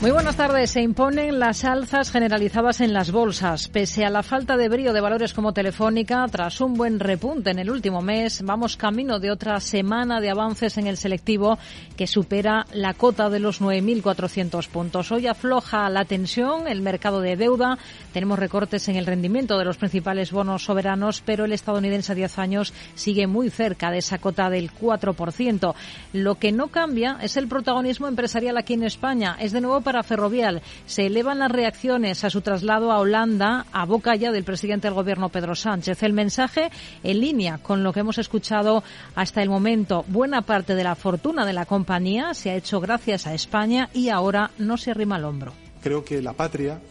Muy buenas tardes. Se imponen las alzas generalizadas en las bolsas. Pese a la falta de brío de valores como Telefónica, tras un buen repunte en el último mes, vamos camino de otra semana de avances en el selectivo que supera la cota de los 9.400 puntos. Hoy afloja la tensión, el mercado de deuda. Tenemos recortes en el rendimiento de los principales bonos soberanos, pero el estadounidense a 10 años sigue muy cerca de esa cota del 4%. Lo que no cambia es el protagonismo empresarial aquí en España. Es de nuevo para Ferrovial. Se elevan las reacciones a su traslado a Holanda a boca ya del presidente del gobierno Pedro Sánchez. El mensaje en línea con lo que hemos escuchado hasta el momento. Buena parte de la fortuna de la compañía se ha hecho gracias a España y ahora no se arrima al hombro. Creo que la patria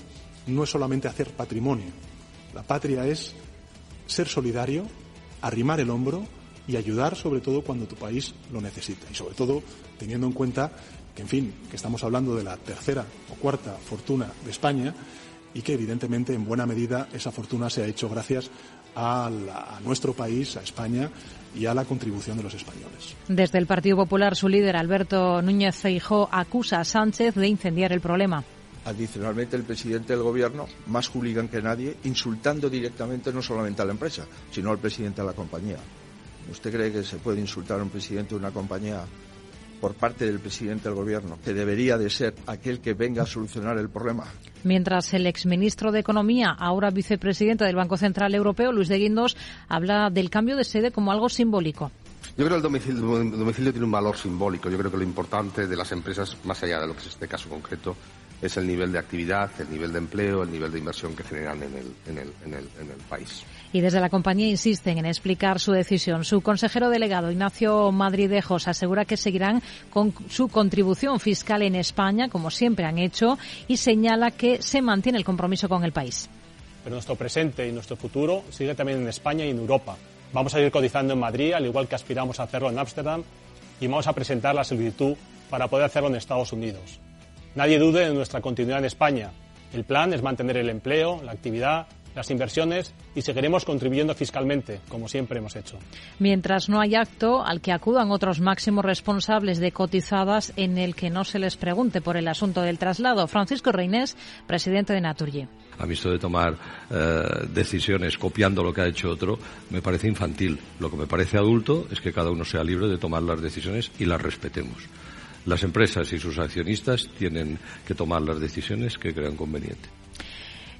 no es solamente hacer patrimonio. La patria es ser solidario, arrimar el hombro y ayudar sobre todo cuando tu país lo necesita. Y sobre todo teniendo en cuenta que, en fin, que estamos hablando de la tercera o cuarta fortuna de España y que, evidentemente, en buena medida esa fortuna se ha hecho gracias a, la, a, nuestro país, a España y a la contribución de los españoles. Desde el Partido Popular, su líder, Alberto Núñez Feijó, acusa a Sánchez de incendiar el problema. Adicionalmente, el presidente del Gobierno, más hooligan que nadie, insultando directamente no solamente a la empresa, sino al presidente de la compañía. ¿Usted cree que se puede insultar a un presidente de una compañía por parte del presidente del Gobierno, que debería de ser aquel que venga a solucionar el problema. Mientras el exministro de Economía, ahora vicepresidente del Banco Central Europeo, Luis de Guindos, habla del cambio de sede como algo simbólico. Yo creo que el domicilio, el domicilio, tiene un valor simbólico. Yo creo que lo importante de las empresas, más allá de lo que es este caso concreto, es el nivel de actividad, el nivel de empleo, el nivel de inversión que generan en el, en el, en el, en el país. Y desde la compañía insisten en explicar su decisión. Su consejero delegado, Ignacio Madridejos, asegura que seguirán con su contribución fiscal en España, como siempre han hecho, y señala que se mantiene el compromiso con el país. Pero nuestro presente y nuestro futuro sigue también en España y en Europa. Vamos a ir cotizando en Madrid, al igual que aspiramos a hacerlo en Ámsterdam, y vamos a presentar la solicitud para poder hacerlo en Estados Unidos. Nadie dude de nuestra continuidad en España. El plan es mantener el empleo, la actividad, las inversiones y seguiremos contribuyendo fiscalmente, como siempre hemos hecho. Mientras no hay acto al que acudan otros máximos responsables de cotizadas en el que no se les pregunte por el asunto del traslado. Francisco Reinés, presidente de Naturgy. A mí esto de tomar eh, decisiones copiando lo que ha hecho otro me parece infantil. Lo que me parece adulto es que cada uno sea libre de tomar las decisiones y las respetemos. Las empresas y sus accionistas tienen que tomar las decisiones que crean conveniente.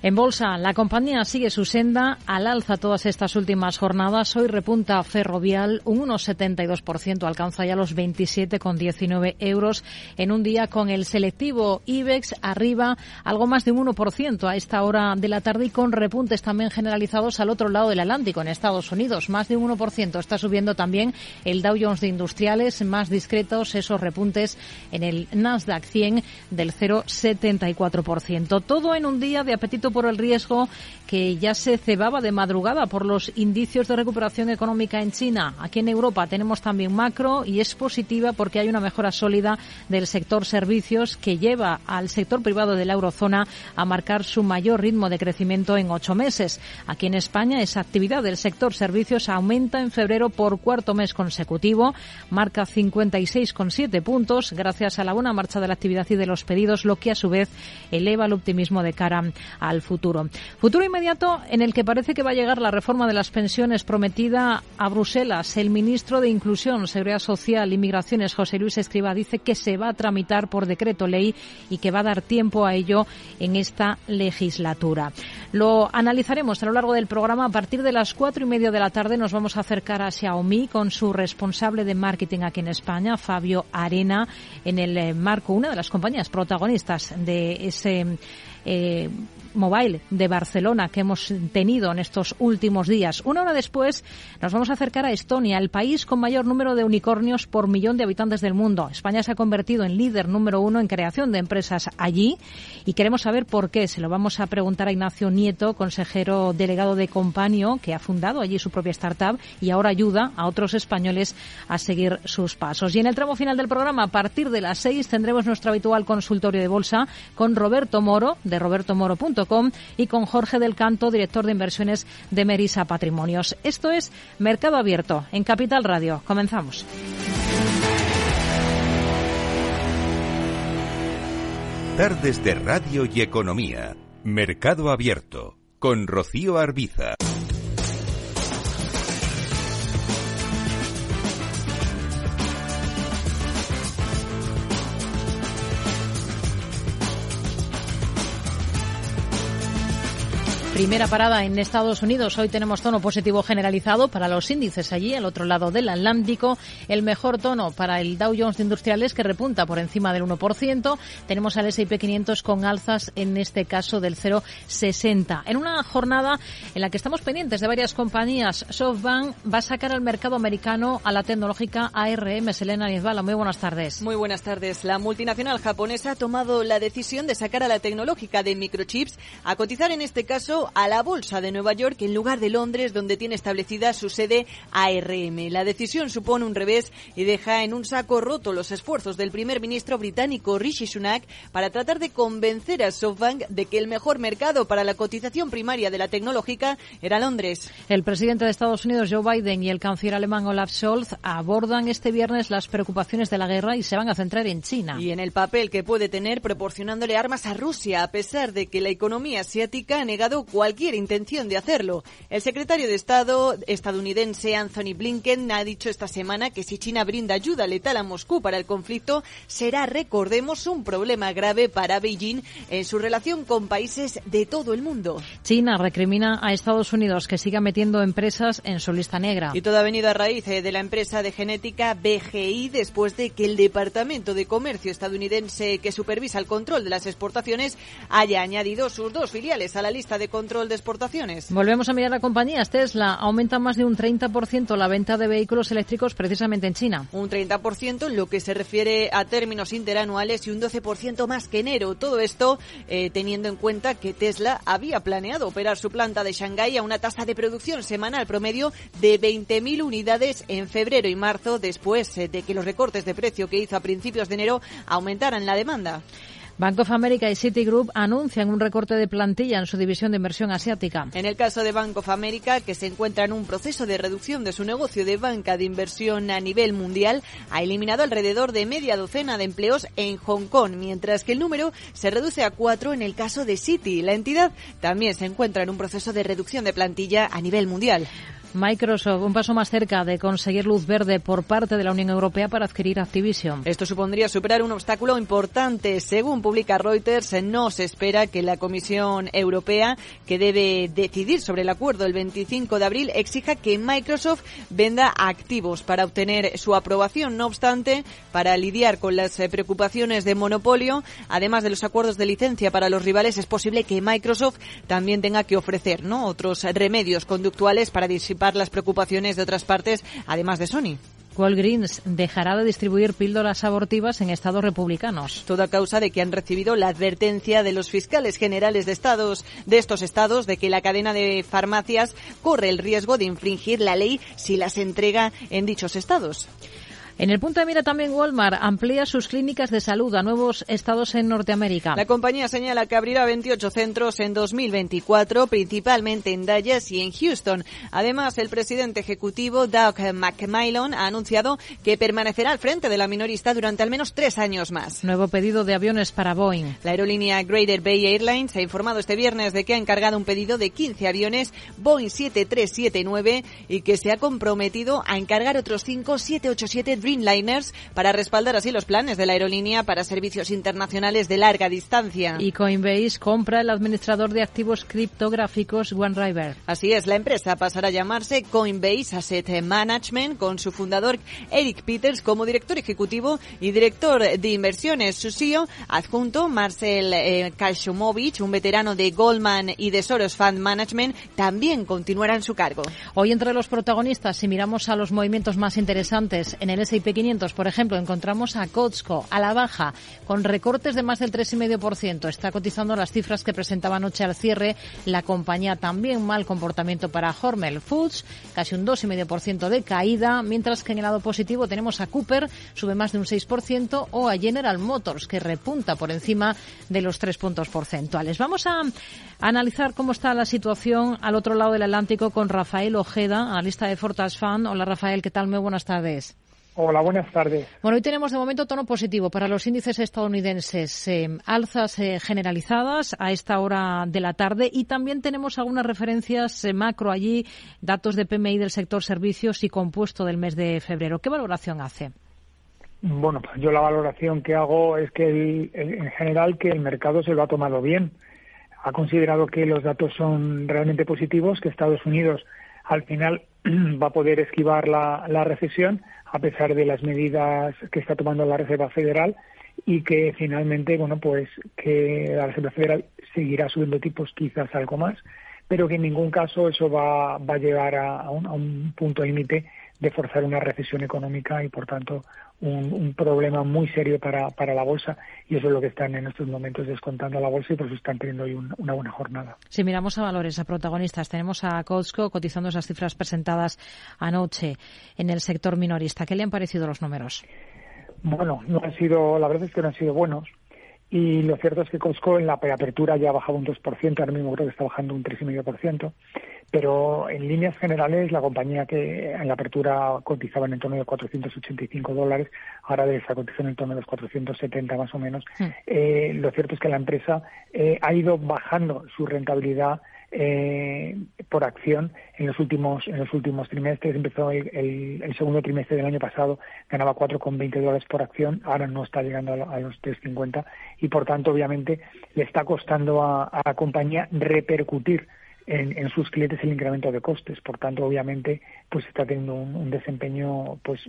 En bolsa, la compañía sigue su senda al alza todas estas últimas jornadas. Hoy repunta Ferrovial un 1,72%, alcanza ya los 27,19 euros en un día con el selectivo IBEX arriba algo más de un 1% a esta hora de la tarde y con repuntes también generalizados al otro lado del Atlántico, en Estados Unidos. Más de un 1%. Está subiendo también el Dow Jones de Industriales, más discretos esos repuntes en el Nasdaq 100 del 0,74%. Todo en un día de apetito por el riesgo que ya se cebaba de madrugada por los indicios de recuperación económica en China. Aquí en Europa tenemos también macro y es positiva porque hay una mejora sólida del sector servicios que lleva al sector privado de la eurozona a marcar su mayor ritmo de crecimiento en ocho meses. Aquí en España esa actividad del sector servicios aumenta en febrero por cuarto mes consecutivo, marca 56,7 puntos gracias a la buena marcha de la actividad y de los pedidos, lo que a su vez eleva el optimismo de cara al futuro. Futuro inmediato en el que parece que va a llegar la reforma de las pensiones prometida a Bruselas. El ministro de Inclusión, Seguridad Social y Migraciones, José Luis Escriba, dice que se va a tramitar por decreto ley y que va a dar tiempo a ello en esta legislatura. Lo analizaremos a lo largo del programa. A partir de las cuatro y media de la tarde nos vamos a acercar a Xiaomi con su responsable de marketing aquí en España, Fabio Arena, en el marco, una de las compañías protagonistas de ese eh, Mobile de Barcelona que hemos tenido en estos últimos días. Una hora después nos vamos a acercar a Estonia, el país con mayor número de unicornios por millón de habitantes del mundo. España se ha convertido en líder número uno en creación de empresas allí y queremos saber por qué. Se lo vamos a preguntar a Ignacio Nieto, consejero delegado de Companio, que ha fundado allí su propia startup y ahora ayuda a otros españoles a seguir sus pasos. Y en el tramo final del programa, a partir de las seis, tendremos nuestro habitual consultorio de bolsa con Roberto Moro, de robertomoro.com, y con Jorge del Canto, director de inversiones de Merisa Patrimonios. Esto es Mercado Abierto en Capital Radio. Comenzamos. Tardes de Radio y Economía. Mercado Abierto. Con Rocío Arbiza. Primera parada en Estados Unidos. Hoy tenemos tono positivo generalizado para los índices allí, al otro lado del Atlántico. El mejor tono para el Dow Jones de Industriales, que repunta por encima del 1%. Tenemos al S&P 500 con alzas, en este caso del 0,60. En una jornada en la que estamos pendientes de varias compañías, SoftBank va a sacar al mercado americano a la tecnológica ARM. Selena Nizbala, muy buenas tardes. Muy buenas tardes. La multinacional japonesa ha tomado la decisión de sacar a la tecnológica de microchips a cotizar en este caso a la Bolsa de Nueva York en lugar de Londres, donde tiene establecida su sede ARM. La decisión supone un revés y deja en un saco roto los esfuerzos del primer ministro británico Rishi Sunak para tratar de convencer a SoftBank de que el mejor mercado para la cotización primaria de la tecnológica era Londres. El presidente de Estados Unidos, Joe Biden, y el canciller alemán Olaf Scholz abordan este viernes las preocupaciones de la guerra y se van a centrar en China. Y en el papel que puede tener proporcionándole armas a Rusia, a pesar de que la economía asiática ha negado cualquier intención de hacerlo. El secretario de Estado estadounidense Anthony Blinken ha dicho esta semana que si China brinda ayuda letal a Moscú para el conflicto, será, recordemos, un problema grave para Beijing en su relación con países de todo el mundo. China recrimina a Estados Unidos que siga metiendo empresas en su lista negra. Y todo ha venido a raíz eh, de la empresa de genética BGI después de que el Departamento de Comercio estadounidense que supervisa el control de las exportaciones haya añadido sus dos filiales a la lista de control control de exportaciones. Volvemos a mirar a compañías. Tesla aumenta más de un 30% la venta de vehículos eléctricos precisamente en China. Un 30% en lo que se refiere a términos interanuales y un 12% más que enero. Todo esto eh, teniendo en cuenta que Tesla había planeado operar su planta de Shanghái a una tasa de producción semanal promedio de 20.000 unidades en febrero y marzo después eh, de que los recortes de precio que hizo a principios de enero aumentaran la demanda. Bank of America y Citigroup anuncian un recorte de plantilla en su división de inversión asiática. En el caso de Bank of America, que se encuentra en un proceso de reducción de su negocio de banca de inversión a nivel mundial, ha eliminado alrededor de media docena de empleos en Hong Kong, mientras que el número se reduce a cuatro en el caso de Citi. La entidad también se encuentra en un proceso de reducción de plantilla a nivel mundial. Microsoft un paso más cerca de conseguir luz verde por parte de la Unión Europea para adquirir Activision. Esto supondría superar un obstáculo importante. Según publica Reuters, no se espera que la Comisión Europea, que debe decidir sobre el acuerdo el 25 de abril, exija que Microsoft venda activos para obtener su aprobación. No obstante, para lidiar con las eh, preocupaciones de monopolio, además de los acuerdos de licencia para los rivales, es posible que Microsoft también tenga que ofrecer ¿no? otros remedios conductuales para disipar las preocupaciones de otras partes, además de Sony. Walgreens dejará de distribuir píldoras abortivas en estados republicanos. Todo a causa de que han recibido la advertencia de los fiscales generales de estados de estos estados de que la cadena de farmacias corre el riesgo de infringir la ley si las entrega en dichos estados. En el punto de mira también Walmart amplía sus clínicas de salud a nuevos estados en Norteamérica. La compañía señala que abrirá 28 centros en 2024, principalmente en Dallas y en Houston. Además, el presidente ejecutivo Doug McMillan ha anunciado que permanecerá al frente de la minorista durante al menos tres años más. Nuevo pedido de aviones para Boeing. La aerolínea Greater Bay Airlines ha informado este viernes de que ha encargado un pedido de 15 aviones Boeing 7379 y que se ha comprometido a encargar otros 5 787 Dreamliners para respaldar así los planes de la aerolínea para servicios internacionales de larga distancia. Y Coinbase compra el administrador de activos criptográficos OneRiver. Así es, la empresa pasará a llamarse Coinbase Asset Management con su fundador Eric Peters como director ejecutivo y director de inversiones. Su CEO adjunto Marcel eh, un veterano de Goldman y de Soros Fund Management, también continuará en su cargo. Hoy entre los protagonistas, si miramos a los movimientos más interesantes en el S&P 500, por ejemplo, encontramos a Costco a la baja con recortes de más del 3,5%. Está cotizando las cifras que presentaba anoche al cierre la compañía. También mal comportamiento para Hormel Foods, casi un 2,5% de caída, mientras que en el lado positivo tenemos a Cooper, sube más de un 6%, o a General Motors, que repunta por encima de los 3 puntos porcentuales. Vamos a analizar cómo está la situación al otro lado del Atlántico con Rafael Ojeda, analista de Fortas Fan. Hola Rafael, ¿qué tal? Muy buenas tardes. Hola, buenas tardes. Bueno, hoy tenemos de momento tono positivo para los índices estadounidenses, eh, alzas eh, generalizadas a esta hora de la tarde y también tenemos algunas referencias eh, macro allí, datos de PMI del sector servicios y compuesto del mes de febrero. ¿Qué valoración hace? Bueno, pues yo la valoración que hago es que en general que el mercado se lo ha tomado bien. Ha considerado que los datos son realmente positivos, que Estados Unidos al final va a poder esquivar la, la recesión a pesar de las medidas que está tomando la Reserva Federal y que finalmente, bueno, pues que la Reserva Federal seguirá subiendo tipos quizás algo más, pero que en ningún caso eso va, va a llevar a, un, a un punto límite de forzar una recesión económica y, por tanto, un, problema muy serio para, para, la bolsa y eso es lo que están en estos momentos descontando a la bolsa y por eso están teniendo hoy una buena jornada. Si miramos a valores, a protagonistas, tenemos a Costco cotizando esas cifras presentadas anoche en el sector minorista. ¿Qué le han parecido los números? Bueno, no han sido, la verdad es que no han sido buenos. Y lo cierto es que Costco en la preapertura ya ha bajado un 2%, ahora mismo creo que está bajando un 3,5%. Pero en líneas generales, la compañía que en la apertura cotizaba en torno de 485 dólares, ahora debe estar cotizando en torno de los 470 más o menos. Eh, lo cierto es que la empresa eh, ha ido bajando su rentabilidad eh, por acción en los últimos en los últimos trimestres empezó el, segundo trimestre del año pasado ganaba 4,20 dólares por acción ahora no está llegando a, los 3,50 y por tanto obviamente le está costando a la compañía repercutir en, sus clientes el incremento de costes. Por tanto, obviamente, pues está teniendo un, desempeño pues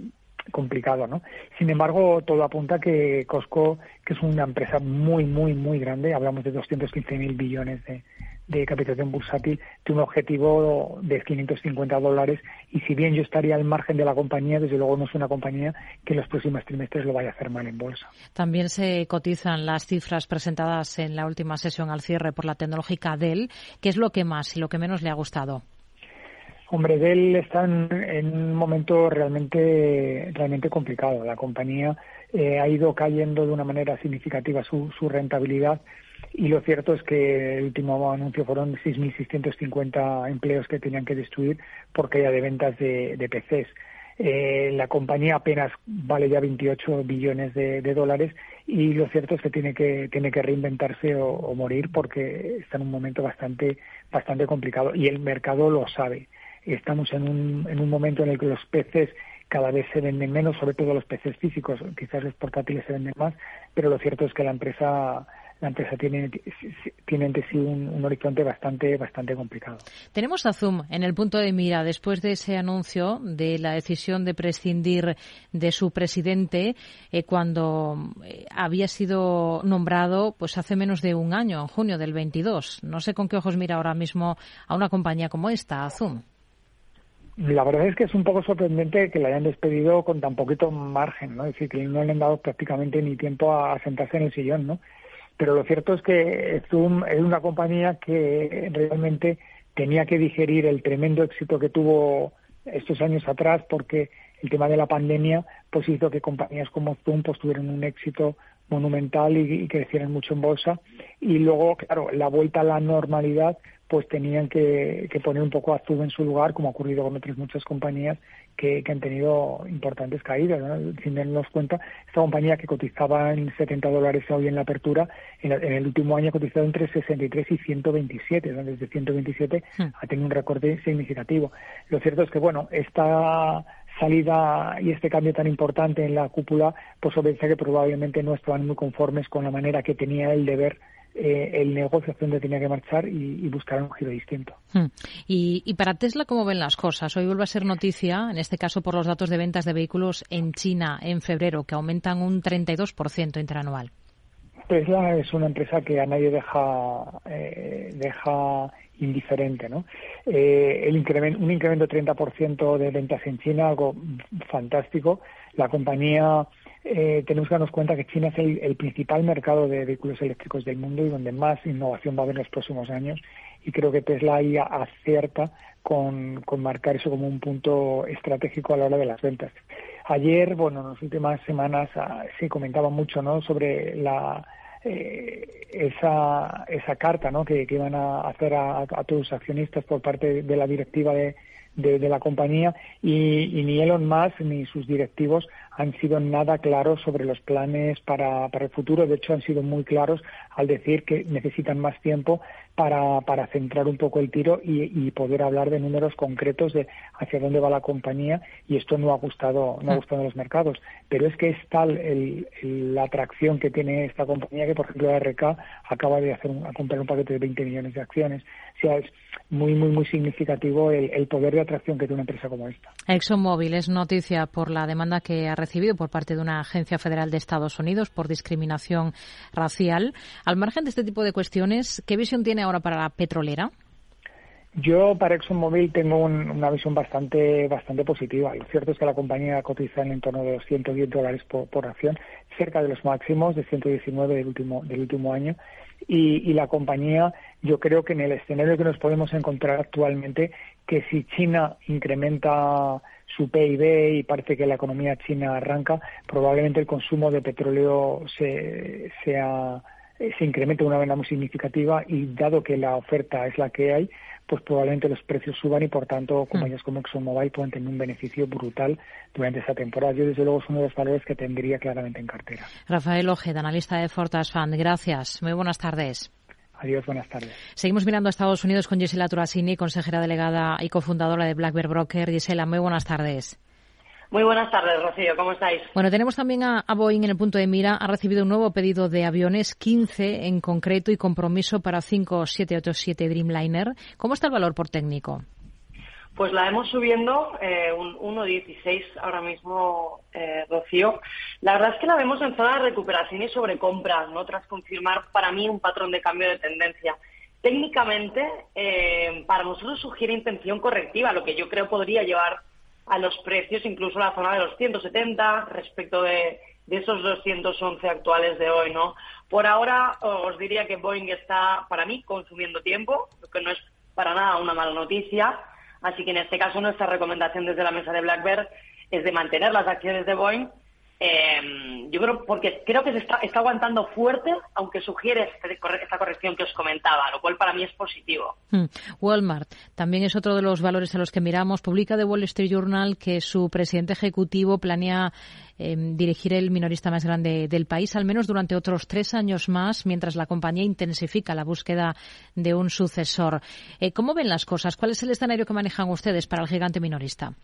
complicado, ¿no? Sin embargo, todo apunta que Costco, que es una empresa muy, muy, muy grande, hablamos de 215.000 billones de, de capitalización bursátil tiene un objetivo de 550 dólares y si bien yo estaría al margen de la compañía, desde luego no es una compañía que en los próximos trimestres lo vaya a hacer mal en bolsa. También se cotizan las cifras presentadas en la última sesión al cierre por la tecnológica Dell. ¿Qué es lo que más y lo que menos le ha gustado? Hombre, Dell está en, un momento realmente, realmente complicado. La compañía eh, ha ido cayendo de una manera significativa su, su rentabilidad y lo cierto es que el último anuncio fueron 6.650 empleos que tenían que destruir por caída de ventas de, de PCs. Eh, la compañía apenas vale ya 28 billones de, dólares y lo cierto es que tiene que tiene que reinventarse o, morir porque está en un momento bastante bastante complicado y el mercado lo sabe. Estamos en un, en un momento en el que los PCs cada vez se venden menos, sobre todo los PCs físicos, quizás los portátiles se venden más, pero lo cierto es que la empresa la empresa tiene, tiene ante sí un, horizonte bastante, bastante complicado. Tenemos a Zoom en el punto de mira después de ese anuncio de la decisión de prescindir de su presidente eh, cuando eh, había sido nombrado pues hace menos de un año, en junio del 22. No sé con qué ojos mira ahora mismo a una compañía como esta, a Zoom. La verdad es que es un poco sorprendente que la hayan despedido con tan poquito margen, ¿no? Es decir, que no le han dado prácticamente ni tiempo a sentarse en el sillón, ¿no? Pero lo cierto es que Zoom es una compañía que realmente tenía que digerir el tremendo éxito que tuvo estos años atrás porque el tema de la pandemia pues hizo que compañías como Zoom pues tuvieran un éxito monumental y, y crecieran mucho en bolsa. Y luego claro la vuelta a la normalidad pues tenían que, poner un poco a Zoom en su lugar, como ha ocurrido con otras muchas compañías que, han tenido importantes caídas. Sin darnos cuenta, esta compañía que cotizaba en 70 dólares hoy en la apertura, en, el último año ha cotizado entre 63 y 127. Desde 127 hmm. ha tenido un recorte significativo. Lo cierto es que, bueno, esta salida y este cambio tan importante en la cúpula, pues obedece que probablemente no estaban muy conformes con la manera que tenía él de ver eh, el negocio hacia donde tenía que marchar y, buscar un giro distinto. Hmm. Y, y, para Tesla, ¿cómo ven las cosas? Hoy vuelve a ser noticia, en este caso por los datos de ventas de vehículos en China en febrero, que aumentan un 32% interanual. Tesla es una empresa que a nadie deja, eh, deja indiferente. ¿no? Eh, el incremento, un incremento de 30% de ventas en China, algo fantástico. La compañía, eh, tenemos que darnos cuenta que China es el, principal mercado de vehículos eléctricos del mundo y donde más innovación va a haber en los próximos años. Y creo que Tesla ahí acierta con, con marcar eso como un punto estratégico a la hora de las ventas. Ayer, bueno, en las últimas semanas ah, se comentaba mucho ¿no? sobre la, eh, esa, esa carta ¿no? que, que iban a hacer a, todos los accionistas por parte de la directiva de, de, la compañía y, ni Elon Musk ni sus directivos han sido nada claros sobre los planes para, para el futuro. De hecho, han sido muy claros al decir que necesitan más tiempo para, para centrar un poco el tiro y, poder hablar de números concretos de hacia dónde va la compañía y esto no ha gustado no ha mm. gustado a los mercados. Pero es que es tal el, la atracción que tiene esta compañía que por ejemplo la RK acaba de hacer a comprar un paquete de 20 millones de acciones. O sea es muy muy muy significativo el, el poder de atracción que tiene una empresa como esta. ExxonMobil es noticia por la demanda que ha recibido por parte de una agencia federal de Estados Unidos por discriminación racial. Al margen de este tipo de cuestiones qué visión tiene ahora para la petrolera? Yo para ExxonMobil tengo una visión bastante bastante positiva. Lo cierto es que la compañía cotiza en torno de los 110 dólares por, acción, cerca de los máximos de 119 del último del último año. Y, la compañía, yo creo que en el escenario que nos podemos encontrar actualmente, que si China incrementa su PIB y parece que la economía china arranca, probablemente el consumo de petróleo se, sea se incremente de una manera muy significativa y dado que la oferta es la que hay, pues probablemente los precios suban y por tanto compañías como ExxonMobil pueden tener un beneficio brutal durante esta temporada. Yo desde luego es uno de los valores que tendría claramente en cartera. Rafael Ojeda, analista de Fortas Fund. Gracias. Muy buenas tardes. Adiós, buenas tardes. Seguimos mirando a Estados Unidos con Gisela Turasini, consejera delegada y cofundadora de Black Bear Broker. Gisela, muy buenas tardes. Muy buenas tardes, Rocío. ¿Cómo estáis? Bueno, tenemos también a, Boeing en el punto de mira. Ha recibido un nuevo pedido de aviones, 15 en concreto, y compromiso para 5787 Dreamliner. ¿Cómo está el valor por técnico? Pues la hemos subiendo eh, un 1,16 ahora mismo, eh, Rocío. La verdad es que la vemos en zona de recuperación y sobrecompra, ¿no? tras confirmar para mí un patrón de cambio de tendencia. Técnicamente, eh, para nosotros sugiere intención correctiva, lo que yo creo podría llevar a los precios, incluso la zona de los 170 respecto de, esos 211 actuales de hoy, ¿no? Por ahora os diría que Boeing está, para mí, consumiendo tiempo, lo que no es para nada una mala noticia. Así que en este caso nuestra recomendación desde la mesa de BlackBerry es de mantener las acciones de Boeing eh, yo creo, porque creo que se está, aguantando fuerte, aunque sugiere esta corrección que os comentaba, lo cual para mí es positivo. Hmm. Walmart también es otro de los valores a los que miramos. Publica The Wall Street Journal que su presidente ejecutivo planea em, dirigir el minorista más grande del país, al menos durante otros tres años más, mientras la compañía intensifica la búsqueda de un sucesor. Eh, ¿Cómo ven las cosas? ¿Cuál es el escenario que manejan ustedes para el gigante minorista?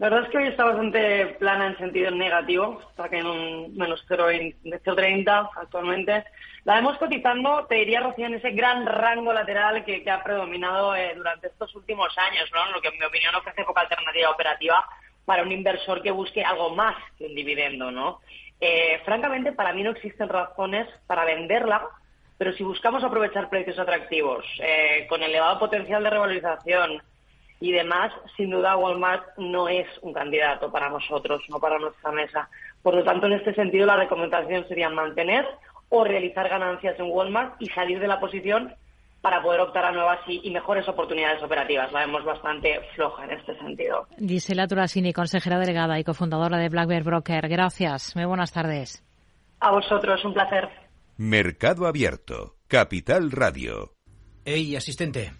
La verdad es que hoy está bastante plana en sentido negativo, está en un menos 0,30 actualmente. La vemos cotizando, te diría, Rocío, en ese gran rango lateral que, ha predominado eh, durante estos últimos años, ¿no? Lo que en mi opinión ofrece poca alternativa operativa para un inversor que busque algo más que un dividendo, ¿no? Eh, francamente, para mí no existen razones para venderla, pero si buscamos aprovechar precios atractivos, eh, con elevado potencial de revalorización, y demás, sin duda Walmart no es un candidato para nosotros, no para nuestra mesa. Por lo tanto, en este sentido, la recomendación sería mantener o realizar ganancias en Walmart y salir de la posición para poder optar a nuevas y, mejores oportunidades operativas. La vemos bastante floja en este sentido. Gisela Turasini, consejera delegada y cofundadora de Black Bear Broker. Gracias. Muy buenas tardes. A vosotros, un placer. Mercado Abierto, Capital Radio. Hey, asistente.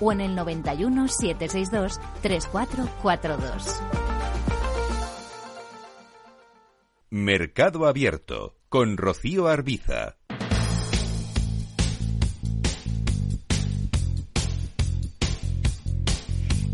o en el 91 762 3442. Mercado Abierto con Rocío Arbiza.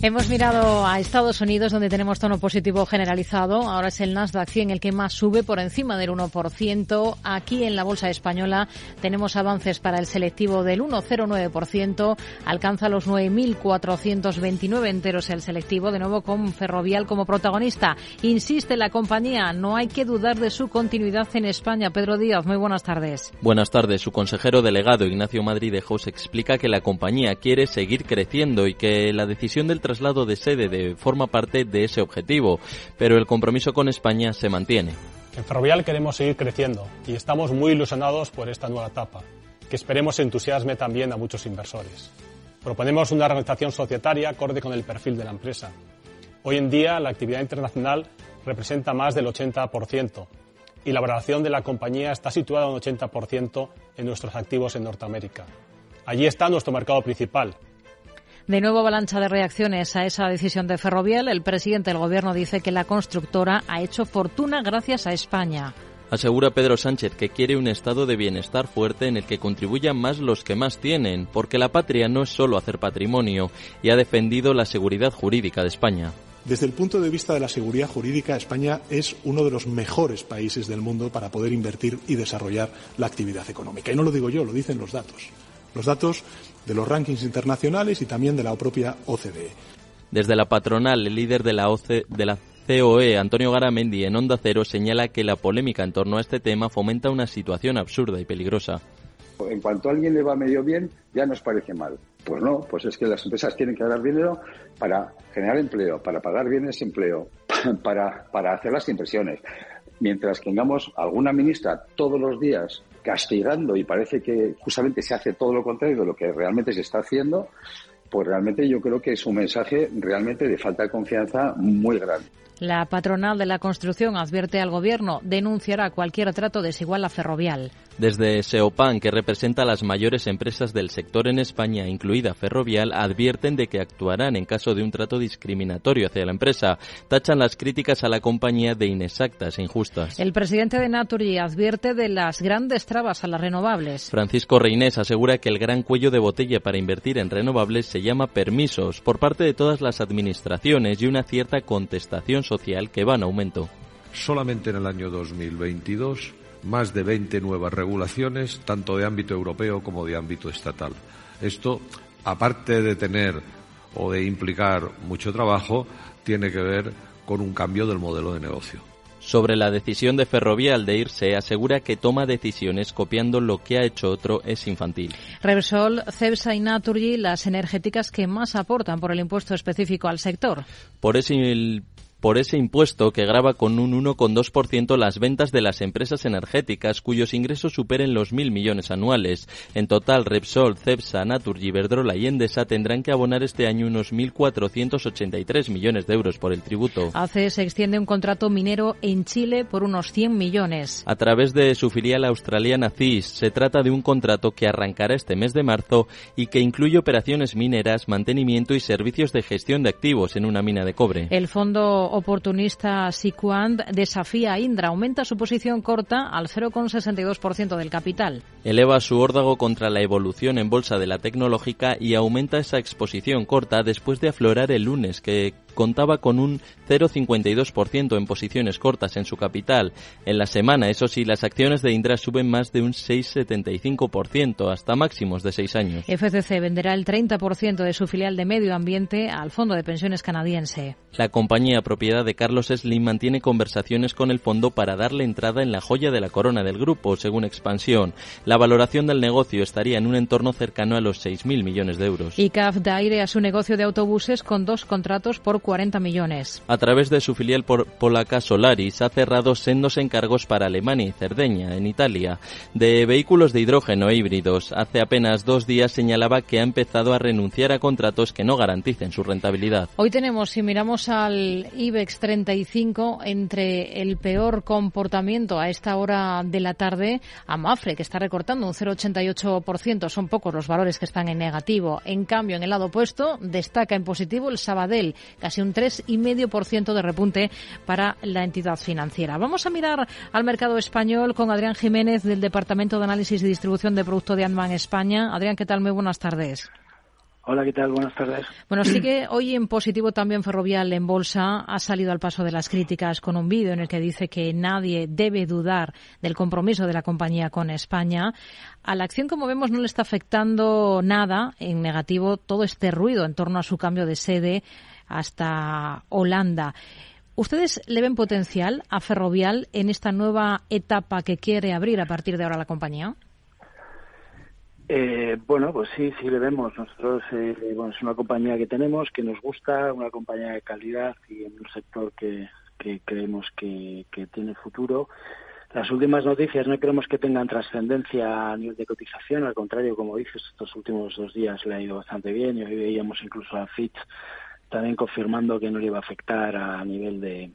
Hemos mirado a Estados Unidos, donde tenemos tono positivo generalizado. Ahora es el Nasdaq 100 el que más sube, por encima del 1%. Aquí en la Bolsa Española tenemos avances para el selectivo del 1,09%. Alcanza los 9.429 enteros el selectivo, de nuevo con Ferrovial como protagonista. Insiste la compañía, no hay que dudar de su continuidad en España. Pedro Díaz, muy buenas tardes. Buenas tardes. Su consejero delegado, Ignacio Madrid de José, explica que la compañía quiere seguir creciendo y que la decisión del traslado de sede de, forma parte de ese objetivo, pero el compromiso con España se mantiene. En Ferrovial queremos seguir creciendo y estamos muy ilusionados por esta nueva etapa, que esperemos entusiasme también a muchos inversores. Proponemos una organización societaria acorde con el perfil de la empresa. Hoy en día la actividad internacional representa más del 80% y la valoración de la compañía está situada un 80% en nuestros activos en Norteamérica. Allí está nuestro mercado principal, de nuevo avalancha de reacciones a esa decisión de Ferrovial. El presidente del Gobierno dice que la constructora ha hecho fortuna gracias a España. Asegura Pedro Sánchez que quiere un estado de bienestar fuerte en el que contribuyan más los que más tienen, porque la patria no es solo hacer patrimonio, y ha defendido la seguridad jurídica de España. Desde el punto de vista de la seguridad jurídica, España es uno de los mejores países del mundo para poder invertir y desarrollar la actividad económica. Y no lo digo yo, lo dicen los datos. Los datos de los rankings internacionales y también de la propia OCDE. Desde la patronal, el líder de la, de la COE, Antonio Garamendi, en Onda Cero, señala que la polémica en torno a este tema fomenta una situación absurda y peligrosa. En cuanto a alguien le va medio bien, ya nos parece mal. Pues no, pues es que las empresas tienen que ganar dinero para generar empleo, para pagar bienes empleo, para, para hacer las inversiones. Mientras tengamos alguna ministra todos los días castigando y parece que justamente se hace todo lo contrario de lo que realmente se está haciendo, pues realmente yo creo que es un mensaje realmente de falta de confianza muy grande. La patronal de la construcción advierte al Gobierno denunciará cualquier trato desigual a Ferrovial. Desde SEOPAN, que representa a las mayores empresas del sector en España, incluida Ferrovial, advierten de que actuarán en caso de un trato discriminatorio hacia la empresa. Tachan las críticas a la compañía de inexactas e injustas. El presidente de Naturgy advierte de las grandes trabas a las renovables. Francisco Reinés asegura que el gran cuello de botella para invertir en renovables se llama permisos por parte de todas las administraciones y una cierta contestación social que va en aumento. Solamente en el año 2022 más de 20 nuevas regulaciones, tanto de ámbito europeo como de ámbito estatal. Esto, aparte de tener o de implicar mucho trabajo, tiene que ver con un cambio del modelo de negocio. Sobre la decisión de Ferrovial de irse, asegura que toma decisiones copiando lo que ha hecho otro es infantil. Repsol, Cepsa y Naturgy, las energéticas que más aportan por el impuesto específico al sector. Por ese, por ese impuesto que graba con un 1,2% las ventas de las empresas energéticas cuyos ingresos superen los mil millones anuales. En total, Repsol, Cepsa, Naturgy, Iberdrola y Endesa tendrán que abonar este año unos 1.483 millones de euros por el tributo. Hace se extiende un contrato minero en Chile por unos 100 millones. A través de su filial australiana CIS, se trata de un contrato que arrancará este mes de marzo y que incluye operaciones mineras, mantenimiento y servicios de gestión de activos en una mina de cobre. El fondo oportunista Siquant desafía a Indra, aumenta su posición corta al 0,62% del capital. Eleva su órdago contra la evolución en bolsa de la tecnológica y aumenta esa exposición corta después de aflorar el lunes, que contaba con un 0,52% en posiciones cortas en su capital. En la semana, eso sí, las acciones de Indra suben más de un 6,75%, hasta máximos de seis años. FCC venderá el 30% de su filial de medio ambiente al Fondo de Pensiones canadiense. La compañía propiedad de Carlos Slim mantiene conversaciones con el fondo para darle entrada en la joya de la corona del grupo, según Expansión. La valoración del negocio estaría en un entorno cercano a los 6.000 millones de euros. Y CAF da aire a su negocio de autobuses con dos contratos por 40 millones. A través de su filial polaca Solaris ha cerrado sendos encargos para Alemania y Cerdeña, en Italia, de vehículos de hidrógeno e híbridos. Hace apenas dos días señalaba que ha empezado a renunciar a contratos que no garanticen su rentabilidad. Hoy tenemos, si miramos al IBEX 35, entre el peor comportamiento a esta hora de la tarde, a Mafre, que está recortando un 0,88%. Son pocos los valores que están en negativo. En cambio, en el lado opuesto, destaca en positivo el Sabadell, casi un 3,5% de repunte para la entidad financiera. Vamos a mirar al mercado español con Adrián Jiménez del Departamento de Análisis y Distribución de Producto de Anman España. Adrián, ¿qué tal? Muy buenas tardes. Hola, ¿qué tal? Buenas tardes. Bueno, sigue hoy en positivo también Ferrovial en bolsa. Ha salido al paso de las críticas con un vídeo en el que dice que nadie debe dudar del compromiso de la compañía con España. A la acción, como vemos, no le está afectando nada en negativo todo este ruido en torno a su cambio de sede hasta Holanda. ¿Ustedes le ven potencial a Ferrovial en esta nueva etapa que quiere abrir a partir de ahora la compañía? Eh, bueno, pues sí, sí le vemos. Nosotros, eh, bueno, es una compañía que tenemos, que nos gusta, una compañía de calidad y en un sector que, creemos que, que tiene futuro. Las últimas noticias no creemos que tengan trascendencia a nivel de cotización, al contrario, como dices, estos últimos dos días le ha ido bastante bien y hoy veíamos incluso a Fitch también confirmando que no le iba a afectar a nivel de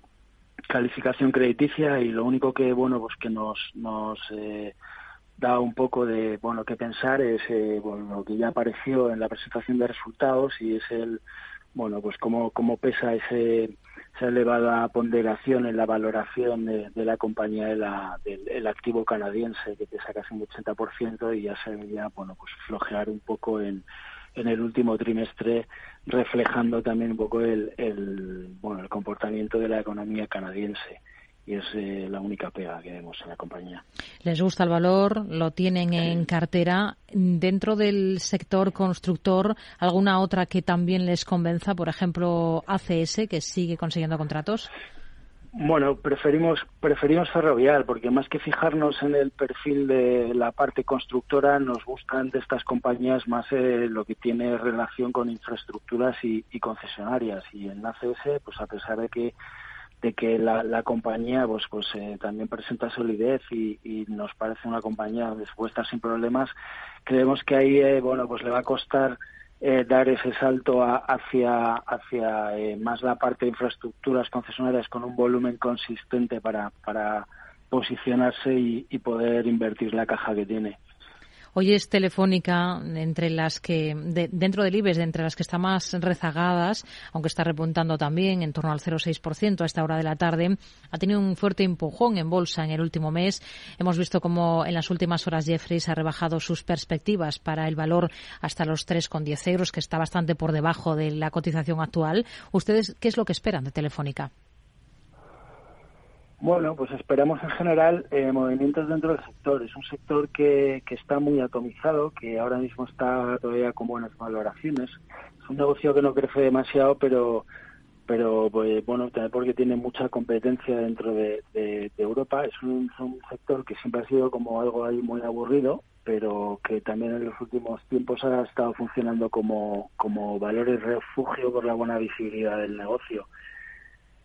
calificación crediticia y lo único que bueno pues que nos nos eh, da un poco de bueno que pensar es eh, bueno, lo que ya apareció en la presentación de resultados y es el bueno pues cómo cómo pesa ese esa elevada ponderación en la valoración de, la compañía de la, del activo canadiense que pesa casi un 80% y ya se veía bueno pues flojear un poco en en el último trimestre, reflejando también un poco el, el bueno el comportamiento de la economía canadiense y es eh, la única pega que vemos en la compañía. ¿Les gusta el valor? ¿Lo tienen en cartera? ¿Dentro del sector constructor, alguna otra que también les convenza? Por ejemplo, ACS, que sigue consiguiendo contratos. Bueno, preferimos preferimos ferrovial porque más que fijarnos en el perfil de la parte constructora, nos gustan de estas compañías más eh, lo que tiene relación con infraestructuras y, concesionarias. Y en ACS, pues a pesar de que de que la, compañía pues pues eh, también presenta solidez y, y, nos parece una compañía dispuesta sin problemas, creemos que ahí eh, bueno pues le va a costar eh, dar ese salto hacia, hacia eh, más la parte de infraestructuras concesionarias con un volumen consistente para, para posicionarse y poder invertir la caja que tiene. Hoy es Telefónica entre las que, dentro del IBEX, entre las que está más rezagadas, aunque está repuntando también en torno al 0,6% a esta hora de la tarde, ha tenido un fuerte empujón en bolsa en el último mes. Hemos visto cómo en las últimas horas Jeffries ha rebajado sus perspectivas para el valor hasta los 3,10 euros, que está bastante por debajo de la cotización actual. ¿Ustedes qué es lo que esperan de Telefónica? Bueno, pues esperamos en general eh, movimientos dentro del sector. Es un sector que, que está muy atomizado, que ahora mismo está todavía con buenas valoraciones. Es un negocio que no crece demasiado, pero pero pues, bueno, también porque tiene mucha competencia dentro de, Europa. Es un, un, sector que siempre ha sido como algo ahí muy aburrido, pero que también en los últimos tiempos ha estado funcionando como, como valor y refugio por la buena visibilidad del negocio.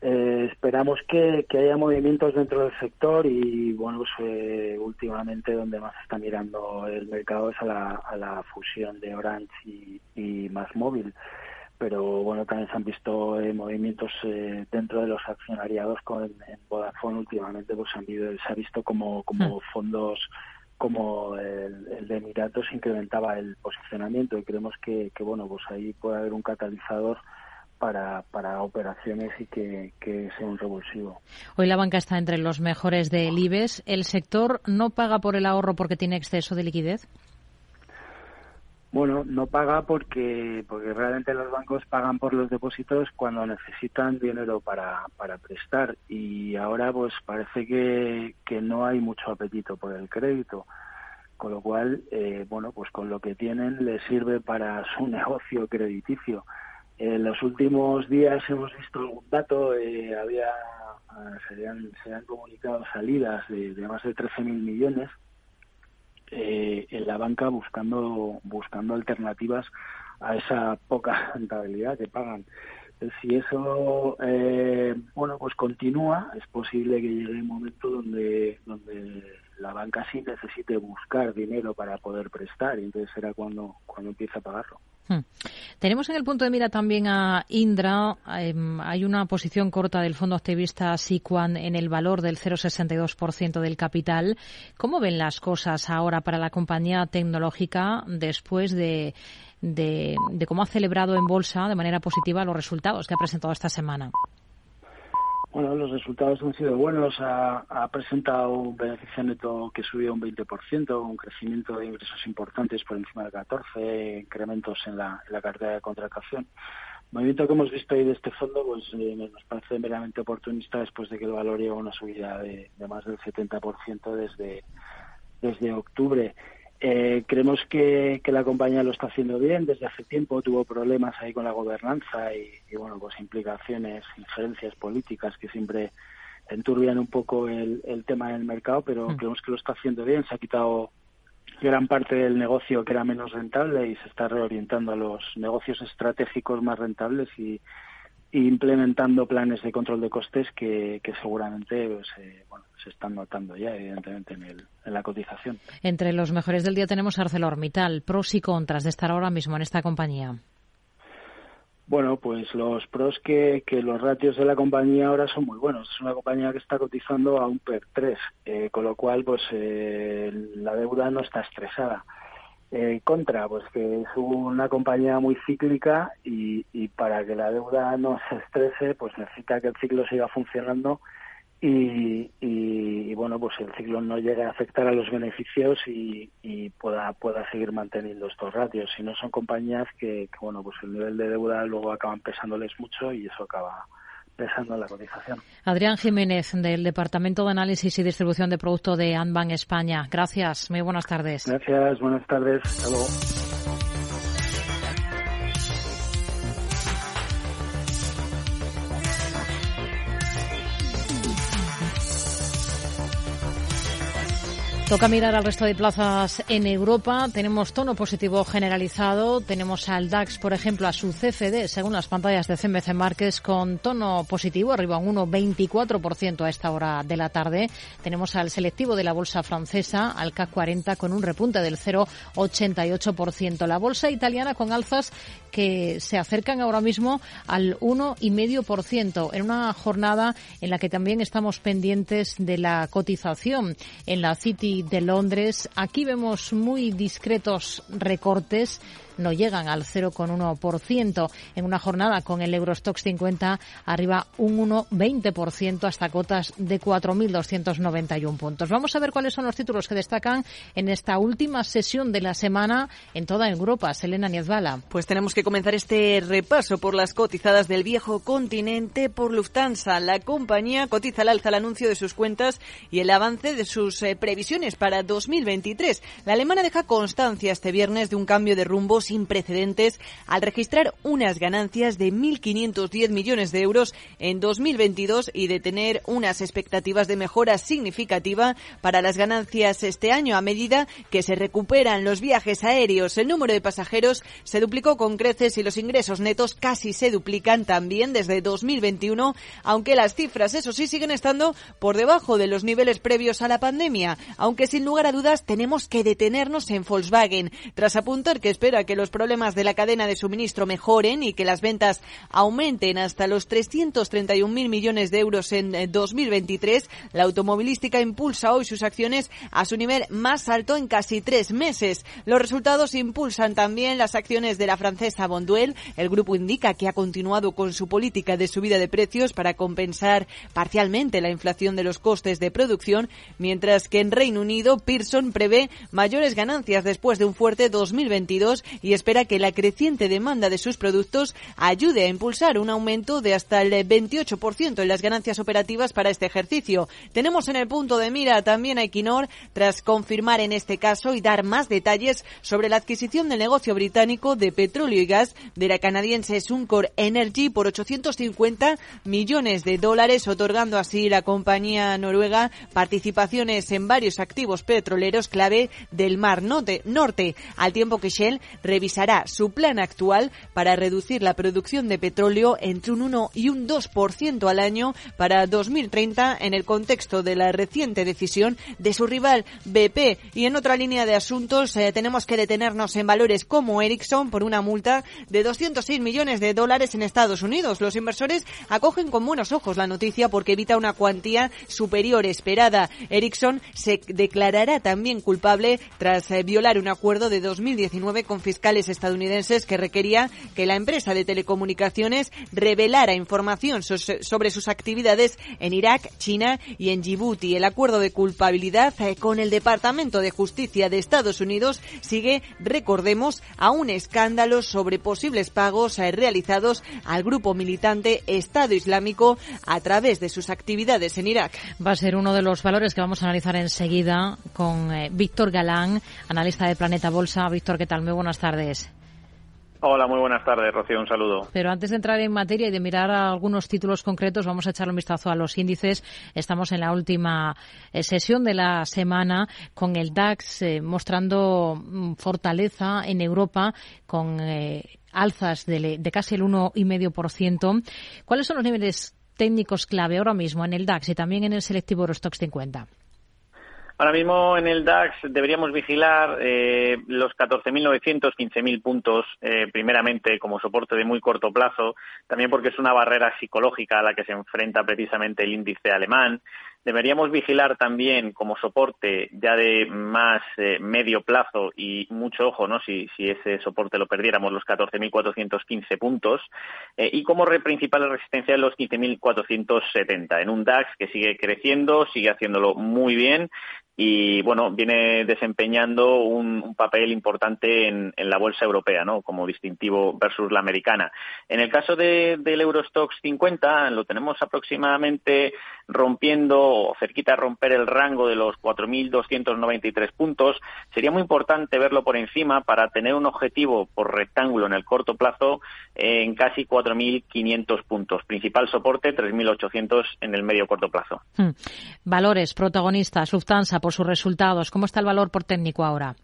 Eh, esperamos que, haya movimientos dentro del sector y bueno pues eh, últimamente donde más está mirando el mercado es a la, fusión de Orange y, Más Móvil pero bueno también se han visto eh, movimientos dentro de los accionariados con en Vodafone últimamente pues han se ha visto como como hmm. fondos como el, de Emiratos incrementaba el posicionamiento y creemos que, que bueno pues ahí puede haber un catalizador para, para operaciones y que, que sea un revulsivo. Hoy la banca está entre los mejores del IBEX. ¿El sector no paga por el ahorro porque tiene exceso de liquidez? Bueno, no paga porque, porque realmente los bancos pagan por los depósitos cuando necesitan dinero para, para prestar y ahora pues parece que, que no hay mucho apetito por el crédito con lo cual, eh, bueno, pues con lo que tienen les sirve para su negocio crediticio. En los últimos días hemos visto algún dato, eh, había, ah, se, han, se han comunicado salidas de, de más de 13.000 millones eh, en la banca buscando buscando alternativas a esa poca rentabilidad que pagan. Si eso eh, bueno pues continúa, es posible que llegue un momento donde donde la banca sí necesite buscar dinero para poder prestar y entonces será cuando cuando empiece a pagarlo. Hmm. Tenemos en el punto de mira también a Indra. Em, hay una posición corta del fondo activista Siquan en el valor del 0,62% del capital. ¿Cómo ven las cosas ahora para la compañía tecnológica después de, de cómo ha celebrado en bolsa de manera positiva los resultados que ha presentado esta semana? Bueno, los resultados han sido buenos. Ha, presentado un beneficio neto que subió un 20%, un crecimiento de ingresos importantes por encima del 14%, incrementos en la, cartera de contratación. El movimiento que hemos visto ahí de este fondo pues eh, nos parece meramente oportunista después de que el valor lleva una subida de, de más del 70% desde, desde octubre. Eh, creemos que, la compañía lo está haciendo bien desde hace tiempo. Tuvo problemas ahí con la gobernanza y, bueno, pues implicaciones, injerencias políticas que siempre enturbian un poco el, tema del mercado, pero mm. creemos que lo está haciendo bien. Se ha quitado gran parte del negocio que era menos rentable y se está reorientando a los negocios estratégicos más rentables y, implementando planes de control de costes que, seguramente pues, eh, bueno, se están notando ya, evidentemente, en, el, en la cotización. Entre los mejores del día tenemos ArcelorMittal. Pros y contras de estar ahora mismo en esta compañía. Bueno, pues los pros que, que los ratios de la compañía ahora son muy buenos. Es una compañía que está cotizando a un PER 3, eh, con lo cual pues eh, la deuda no está estresada. Eh, contra, pues que es una compañía muy cíclica y, y para que la deuda no se estrese, pues necesita que el ciclo siga funcionando y, y, bueno, pues el ciclo no llegue a afectar a los beneficios y, y, pueda, pueda seguir manteniendo estos ratios. Si no son compañías que, que, bueno, pues el nivel de deuda luego acaban pesándoles mucho y eso acaba pesando en la cotización. Adrián Jiménez, del Departamento de Análisis y Distribución de Producto de Anban España. Gracias, muy buenas tardes. Gracias, buenas tardes. Hasta luego. Toca mirar al resto de plazas en Europa. Tenemos tono positivo generalizado. Tenemos al DAX, por ejemplo, a su CFD, según las pantallas de CMC Markets, con tono positivo, arriba un 1,24% a esta hora de la tarde. Tenemos al selectivo de la bolsa francesa, al CAC 40, con un repunte del 0,88%. La bolsa italiana con alzas que se acercan ahora mismo al 1,5% en una jornada en la que también estamos pendientes de la cotización en la City de Londres. Aquí vemos muy discretos recortes no llegan al 0,1% en una jornada con el Eurostox 50 arriba un 1,20% hasta cotas de 4.291 puntos. Vamos a ver cuáles son los títulos que destacan en esta última sesión de la semana en toda Europa. Selena Niezbala. Pues tenemos que comenzar este repaso por las cotizadas del viejo continente por Lufthansa. La compañía cotiza al alza el anuncio de sus cuentas y el avance de sus eh, previsiones para 2023. La alemana deja constancia este viernes de un cambio de rumbo sin precedentes al registrar unas ganancias de 1.510 millones de euros en 2022 y de tener unas expectativas de mejora significativa para las ganancias este año a medida que se recuperan los viajes aéreos. El número de pasajeros se duplicó con creces y los ingresos netos casi se duplican también desde 2021, aunque las cifras, eso sí, siguen estando por debajo de los niveles previos a la pandemia, aunque sin lugar a dudas tenemos que detenernos en Volkswagen, tras apuntar que espera que que los problemas de la cadena de suministro mejoren y que las ventas aumenten hasta los 331.000 millones de euros en 2023, eh, la automovilística impulsa hoy sus acciones a su nivel más alto en casi tres meses. Los resultados impulsan también las acciones de la francesa Bonduel. El grupo indica que ha continuado con su política de subida de precios para compensar parcialmente la inflación de los costes de producción, mientras que en Reino Unido Pearson prevé mayores ganancias después de un fuerte 2022 y espera que la creciente demanda de sus productos ayude a impulsar un aumento de hasta el 28% en las ganancias operativas para este ejercicio. Tenemos en el punto de mira también a Equinor tras confirmar en este caso y dar más detalles sobre la adquisición del negocio británico de petróleo y gas de la canadiense Suncor Energy por 850 millones de dólares, otorgando así la compañía noruega participaciones en varios activos petroleros clave del Mar Norte, al tiempo que Shell revisará su plan actual para reducir la producción de petróleo entre un 1 y un 2% al año para 2030 en el contexto de la reciente decisión de su rival BP. Y en otra línea de asuntos eh, tenemos que detenernos en valores como Ericsson por una multa de 206 millones de dólares en Estados Unidos. Los inversores acogen con buenos ojos la noticia porque evita una cuantía superior esperada. Ericsson se declarará también culpable tras eh, violar un acuerdo de 2019 con estadounidenses que requería que la empresa de telecomunicaciones revelara información sobre sus actividades en Irak, China y en Djibouti. El acuerdo de culpabilidad eh, con el Departamento de Justicia de Estados Unidos sigue, recordemos, a un escándalo sobre posibles pagos eh, realizados al grupo militante Estado Islámico a través de sus actividades en Irak. Va a ser uno de los valores que vamos a analizar enseguida con eh, Víctor Galán, analista de Planeta Bolsa. Víctor, ¿qué tal? Muy buenas tardes. Hola, muy buenas tardes, Rocío, un saludo. Pero antes de entrar en materia y de mirar algunos títulos concretos, vamos a echarle un vistazo a los índices. Estamos en la última eh, sesión de la semana con el DAX eh, mostrando mm, fortaleza en Europa con eh, alzas de, de casi el 1,5%. ¿Cuáles son los niveles técnicos clave ahora mismo en el DAX y también en el selectivo Eurostox 50? Ahora mismo en el DAX deberíamos vigilar eh, los 14.900, 15.000 puntos, eh, primeramente como soporte de muy corto plazo, también porque es una barrera psicológica a la que se enfrenta precisamente el índice alemán. Deberíamos vigilar también como soporte ya de más eh, medio plazo y mucho ojo, ¿no? Si, si ese soporte lo perdiéramos, los 14.415 puntos. y como principal resistencia los 15.470 en un DAX que sigue creciendo, sigue haciéndolo muy bien y bueno, viene desempeñando un, papel importante en, la bolsa europea, ¿no? Como distintivo versus la americana. En el caso del Eurostox 50, lo tenemos aproximadamente rompiendo o cerquita de romper el rango de los 4.293 puntos. Sería muy importante verlo por encima para tener un objetivo por rectángulo en el corto plazo en casi 4.500 puntos. Principal soporte 3.800 en el medio corto plazo. Hmm. Valores protagonistas, Lufthansa por sus resultados. ¿Cómo está el valor por técnico ahora?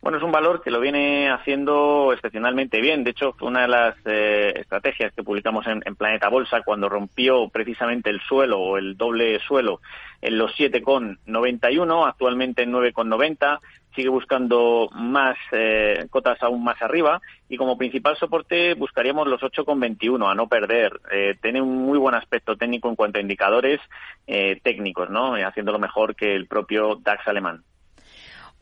Bueno, es un valor que lo viene haciendo excepcionalmente bien. De hecho, fue una de las eh, estrategias que publicamos en, Planeta Bolsa cuando rompió precisamente el suelo o el doble suelo en los 7,91, actualmente en 9,90 sigue buscando más eh, cotas aún más arriba y como principal soporte buscaríamos los 8,21 a no perder. Eh, tiene un muy buen aspecto técnico en cuanto a indicadores eh, técnicos, ¿no? haciéndolo mejor que el propio DAX alemán.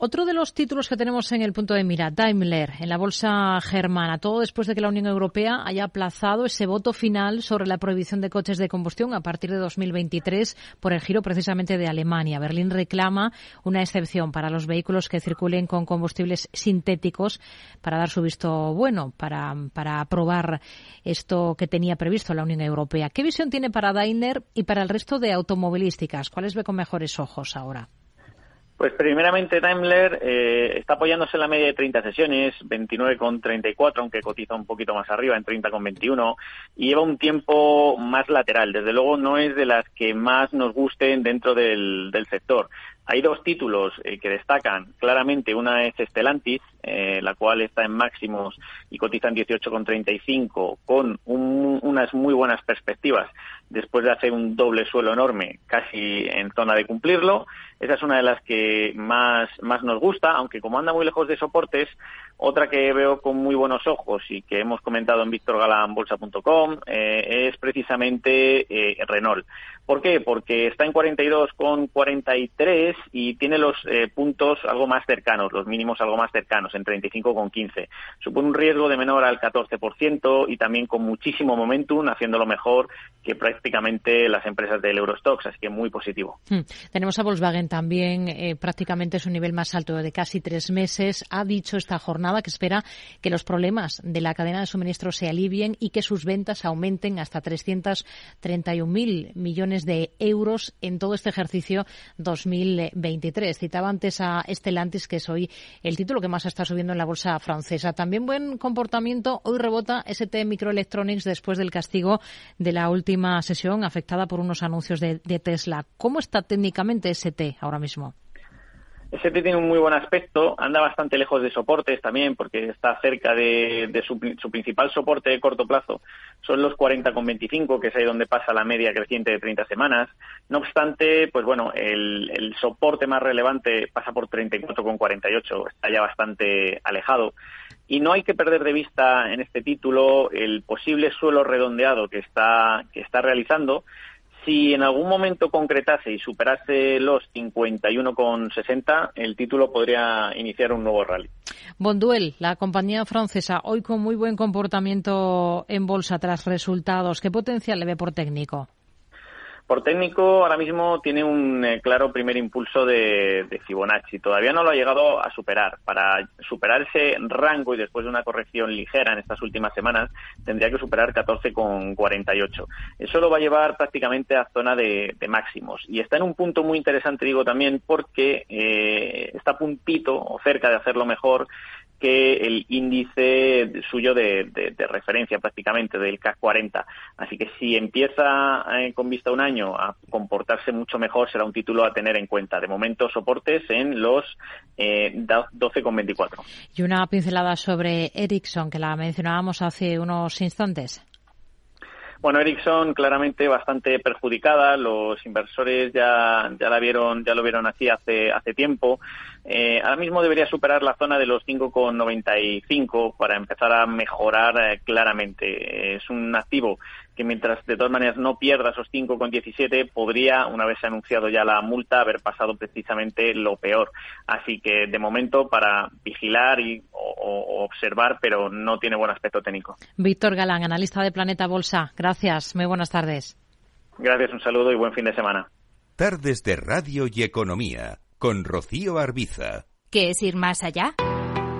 Otro de los títulos que tenemos en el punto de mira, Daimler, en la bolsa germana, todo después de que la Unión Europea haya aplazado ese voto final sobre la prohibición de coches de combustión a partir de 2023 por el giro precisamente de Alemania. Berlín reclama una excepción para los vehículos que circulen con combustibles sintéticos para dar su visto bueno, para, para aprobar esto que tenía previsto la Unión Europea. ¿Qué visión tiene para Daimler y para el resto de automovilísticas? ¿Cuáles ve con mejores ojos ahora? Pues primeramente Daimler eh, está apoyándose en la media de 30 sesiones, 29,34, aunque cotiza un poquito más arriba, en 30,21, y lleva un tiempo más lateral. Desde luego no es de las que más nos gusten dentro del, del sector. Hay dos títulos eh, que destacan claramente. Una es Estelantis, eh, la cual está en máximos y cotiza en 18,35 con unas muy buenas perspectivas después de hacer un doble suelo enorme casi en zona de cumplirlo. Esa es una de las que más, más nos gusta, aunque como anda muy lejos de soportes, Otra que veo con muy buenos ojos y que hemos comentado en victorgalanbolsa.com eh, es precisamente eh, Renault. ¿Por qué? Porque está en 42 con 43 y tiene los eh, puntos algo más cercanos, los mínimos algo más cercanos, en 35 con 15. Supone un riesgo de menor al 14% y también con muchísimo momentum, haciéndolo mejor que prácticamente las empresas del Eurostox, así que muy positivo. Hmm. Tenemos a Volkswagen también, eh, prácticamente su nivel más alto de casi tres meses. Ha dicho esta jornada que espera que los problemas de la cadena de suministro se alivien y que sus ventas aumenten hasta 331.000 millones de euros en todo este ejercicio 2023. Citaba antes a Estelantis, que es hoy el título que más está subiendo en la bolsa francesa. También buen comportamiento. Hoy rebota ST Microelectronics después del castigo de la última sesión afectada por unos anuncios de, de Tesla. ¿Cómo está técnicamente ST ahora mismo? ST tiene un muy buen aspecto, anda bastante lejos de soportes también, porque está cerca de, su, principal soporte de corto plazo. Son los 40,25, que es ahí donde pasa la media creciente de 30 semanas. No obstante, pues bueno, el, el soporte más relevante pasa por 34,48, está ya bastante alejado. Y no hay que perder de vista en este título el posible suelo redondeado que está, que está realizando si en algún momento concretase y superase los 51,60, el título podría iniciar un nuevo rally. Bonduel, la compañía francesa, hoy con muy buen comportamiento en bolsa tras resultados. ¿Qué potencial le ve por técnico? Por técnico, ahora mismo tiene un eh, claro primer impulso de, Fibonacci. Todavía no lo ha llegado a superar. Para superar ese rango y después de una corrección ligera en estas últimas semanas, tendría que superar 14,48. Eso lo va a llevar prácticamente a zona de, máximos. Y está en un punto muy interesante, digo también, porque eh, está puntito o cerca de hacerlo mejor que el índice suyo de, referencia prácticamente del CAC 40. Así que si empieza eh, con vista a un año a comportarse mucho mejor, será un título a tener en cuenta. De momento, soportes en los eh, 12,24. Y una pincelada sobre Ericsson, que la mencionábamos hace unos instantes. Bueno, Ericsson claramente bastante perjudicada. Los inversores ya, ya la vieron, ya lo vieron así hace, hace tiempo. Eh, ahora mismo debería superar la zona de los 5,95 para empezar a mejorar eh, claramente. Es un activo que mientras de todas maneras no pierda esos 5,17 podría, una vez anunciado ya la multa, haber pasado precisamente lo peor. Así que de momento para vigilar y o observar, pero no tiene buen aspecto técnico. Víctor Galán, analista de Planeta Bolsa. Gracias. Muy buenas tardes. Gracias, un saludo y buen fin de semana. Tardes de Radio y Economía con Rocío Arbiza. ¿Qué es ir más allá?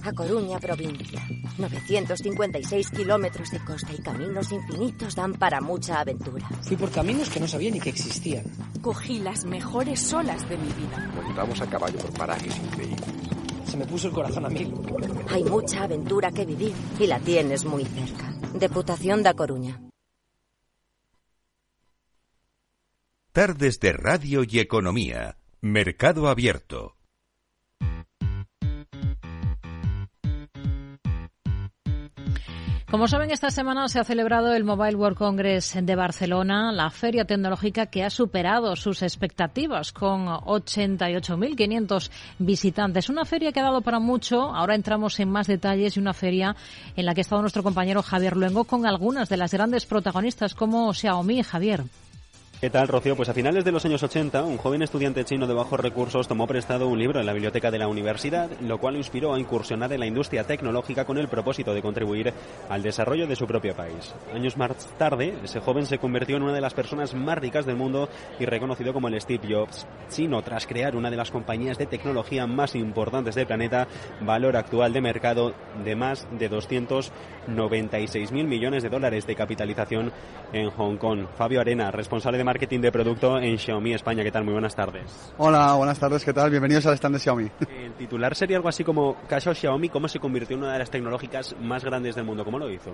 A Coruña, provincia. 956 kilómetros de costa y caminos infinitos dan para mucha aventura. Fui por caminos que no sabía ni que existían. Cogí las mejores olas de mi vida. Montamos a caballo por parajes increíbles. Se me puso el corazón a mil. Hay mucha aventura que vivir y la tienes muy cerca. Deputación da Coruña. Tardes de Radio y Economía. Mercado Abierto. Como saben, esta semana se ha celebrado el Mobile World Congress de Barcelona, la feria tecnológica que ha superado sus expectativas con 88.500 visitantes. Una feria que ha dado para mucho. Ahora entramos en más detalles y una feria en la que ha estado nuestro compañero Javier Luengo con algunas de las grandes protagonistas como Xiaomi. Javier. ¿Qué tal, Rocío? Pues a finales de los años 80, un joven estudiante chino de bajos recursos tomó prestado un libro en la biblioteca de la universidad, lo cual lo inspiró a incursionar en la industria tecnológica con el propósito de contribuir al desarrollo de su propio país. Años más tarde, ese joven se convirtió en una de las personas más ricas del mundo y reconocido como el Steve Jobs chino tras crear una de las compañías de tecnología más importantes del planeta, valor actual de mercado de más de 296 mil millones de dólares de capitalización en Hong Kong. Fabio Arena, responsable de marketing de producto en Xiaomi España. ¿Qué tal? Muy buenas tardes. Hola, buenas tardes. ¿Qué tal? Bienvenidos al stand de Xiaomi. El titular sería algo así como Caso Xiaomi, ¿cómo se convirtió en una de las tecnológicas más grandes del mundo? ¿Cómo lo hizo?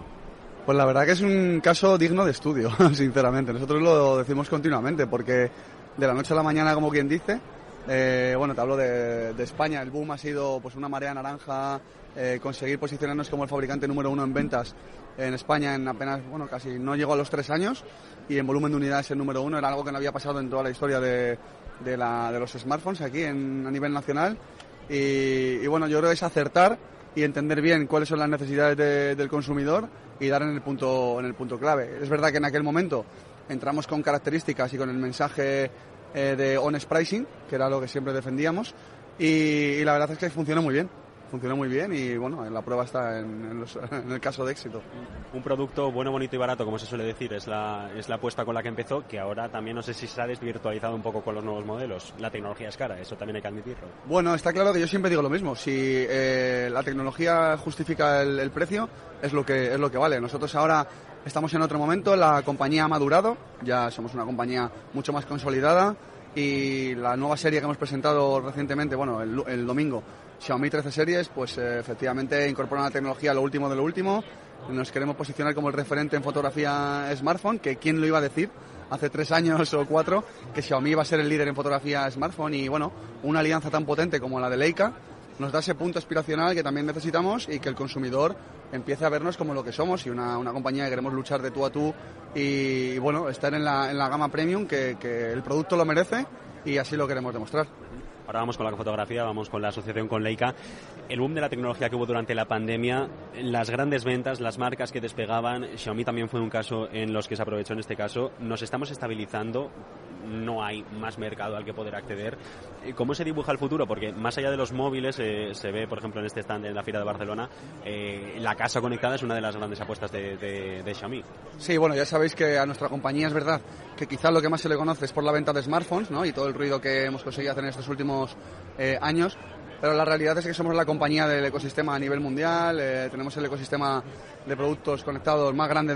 Pues la verdad que es un caso digno de estudio, sinceramente. Nosotros lo decimos continuamente porque de la noche a la mañana, como quien dice, eh, bueno, te hablo de, España, el boom ha sido pues una marea naranja, eh, conseguir posicionarnos como el fabricante número uno en ventas en España en apenas, bueno, casi no llegó a los tres años y en volumen de unidades el número uno, era algo que no había pasado en toda la historia de, de, los smartphones aquí en, a nivel nacional y, bueno, yo creo que es acertar y entender bien cuáles son las necesidades del consumidor y dar en el punto en el punto clave. Es verdad que en aquel momento entramos con características y con el mensaje eh, de honest pricing, que era lo que siempre defendíamos, y, la verdad es que funcionó muy bien funcionó muy bien y bueno, la prueba está en, el caso de éxito. Un producto bueno, bonito y barato, como se suele decir, es la, es la apuesta con la que empezó, que ahora también no sé si se ha desvirtualizado un poco con los nuevos modelos. La tecnología es cara, eso también hay que admitirlo. Bueno, está claro que yo siempre digo lo mismo. Si eh, la tecnología justifica el, el, precio, es lo, que, es lo que vale. Nosotros ahora Estamos en otro momento, la compañía ha madurado, ya somos una compañía mucho más consolidada y la nueva serie que hemos presentado recientemente, bueno, el, domingo, Xiaomi 13 series, pues eh, efectivamente incorpora una tecnología lo último de lo último. Nos queremos posicionar como el referente en fotografía smartphone, que quién lo iba a decir hace tres años o cuatro que Xiaomi iba a ser el líder en fotografía smartphone y bueno, una alianza tan potente como la de Leica nos da ese punto aspiracional que también necesitamos y que el consumidor empiece a vernos como lo que somos y una, compañía que queremos luchar de tú a tú y, bueno, estar en la, en la gama premium que, que el producto lo merece y así lo queremos demostrar. Ahora vamos con la fotografía, vamos con la asociación con Leica. El boom de la tecnología que hubo durante la pandemia, las grandes ventas, las marcas que despegaban, Xiaomi también fue un caso en los que se aprovechó en este caso. Nos estamos estabilizando, no hay más mercado al que poder acceder. Eh, ¿Cómo se dibuja el futuro? Porque más allá de los móviles, eh, se ve, por ejemplo, en este stand en la Fira de Barcelona, eh, la casa conectada es una de las grandes apuestas de, de, Xiaomi. Sí, bueno, ya sabéis que a nuestra compañía es verdad que quizás lo que más se le conoce es por la venta de smartphones ¿no? y todo el ruido que hemos conseguido hacer en estos últimos años, pero la realidad es que somos la compañía del ecosistema a nivel mundial, eh, tenemos el ecosistema de productos conectados más grande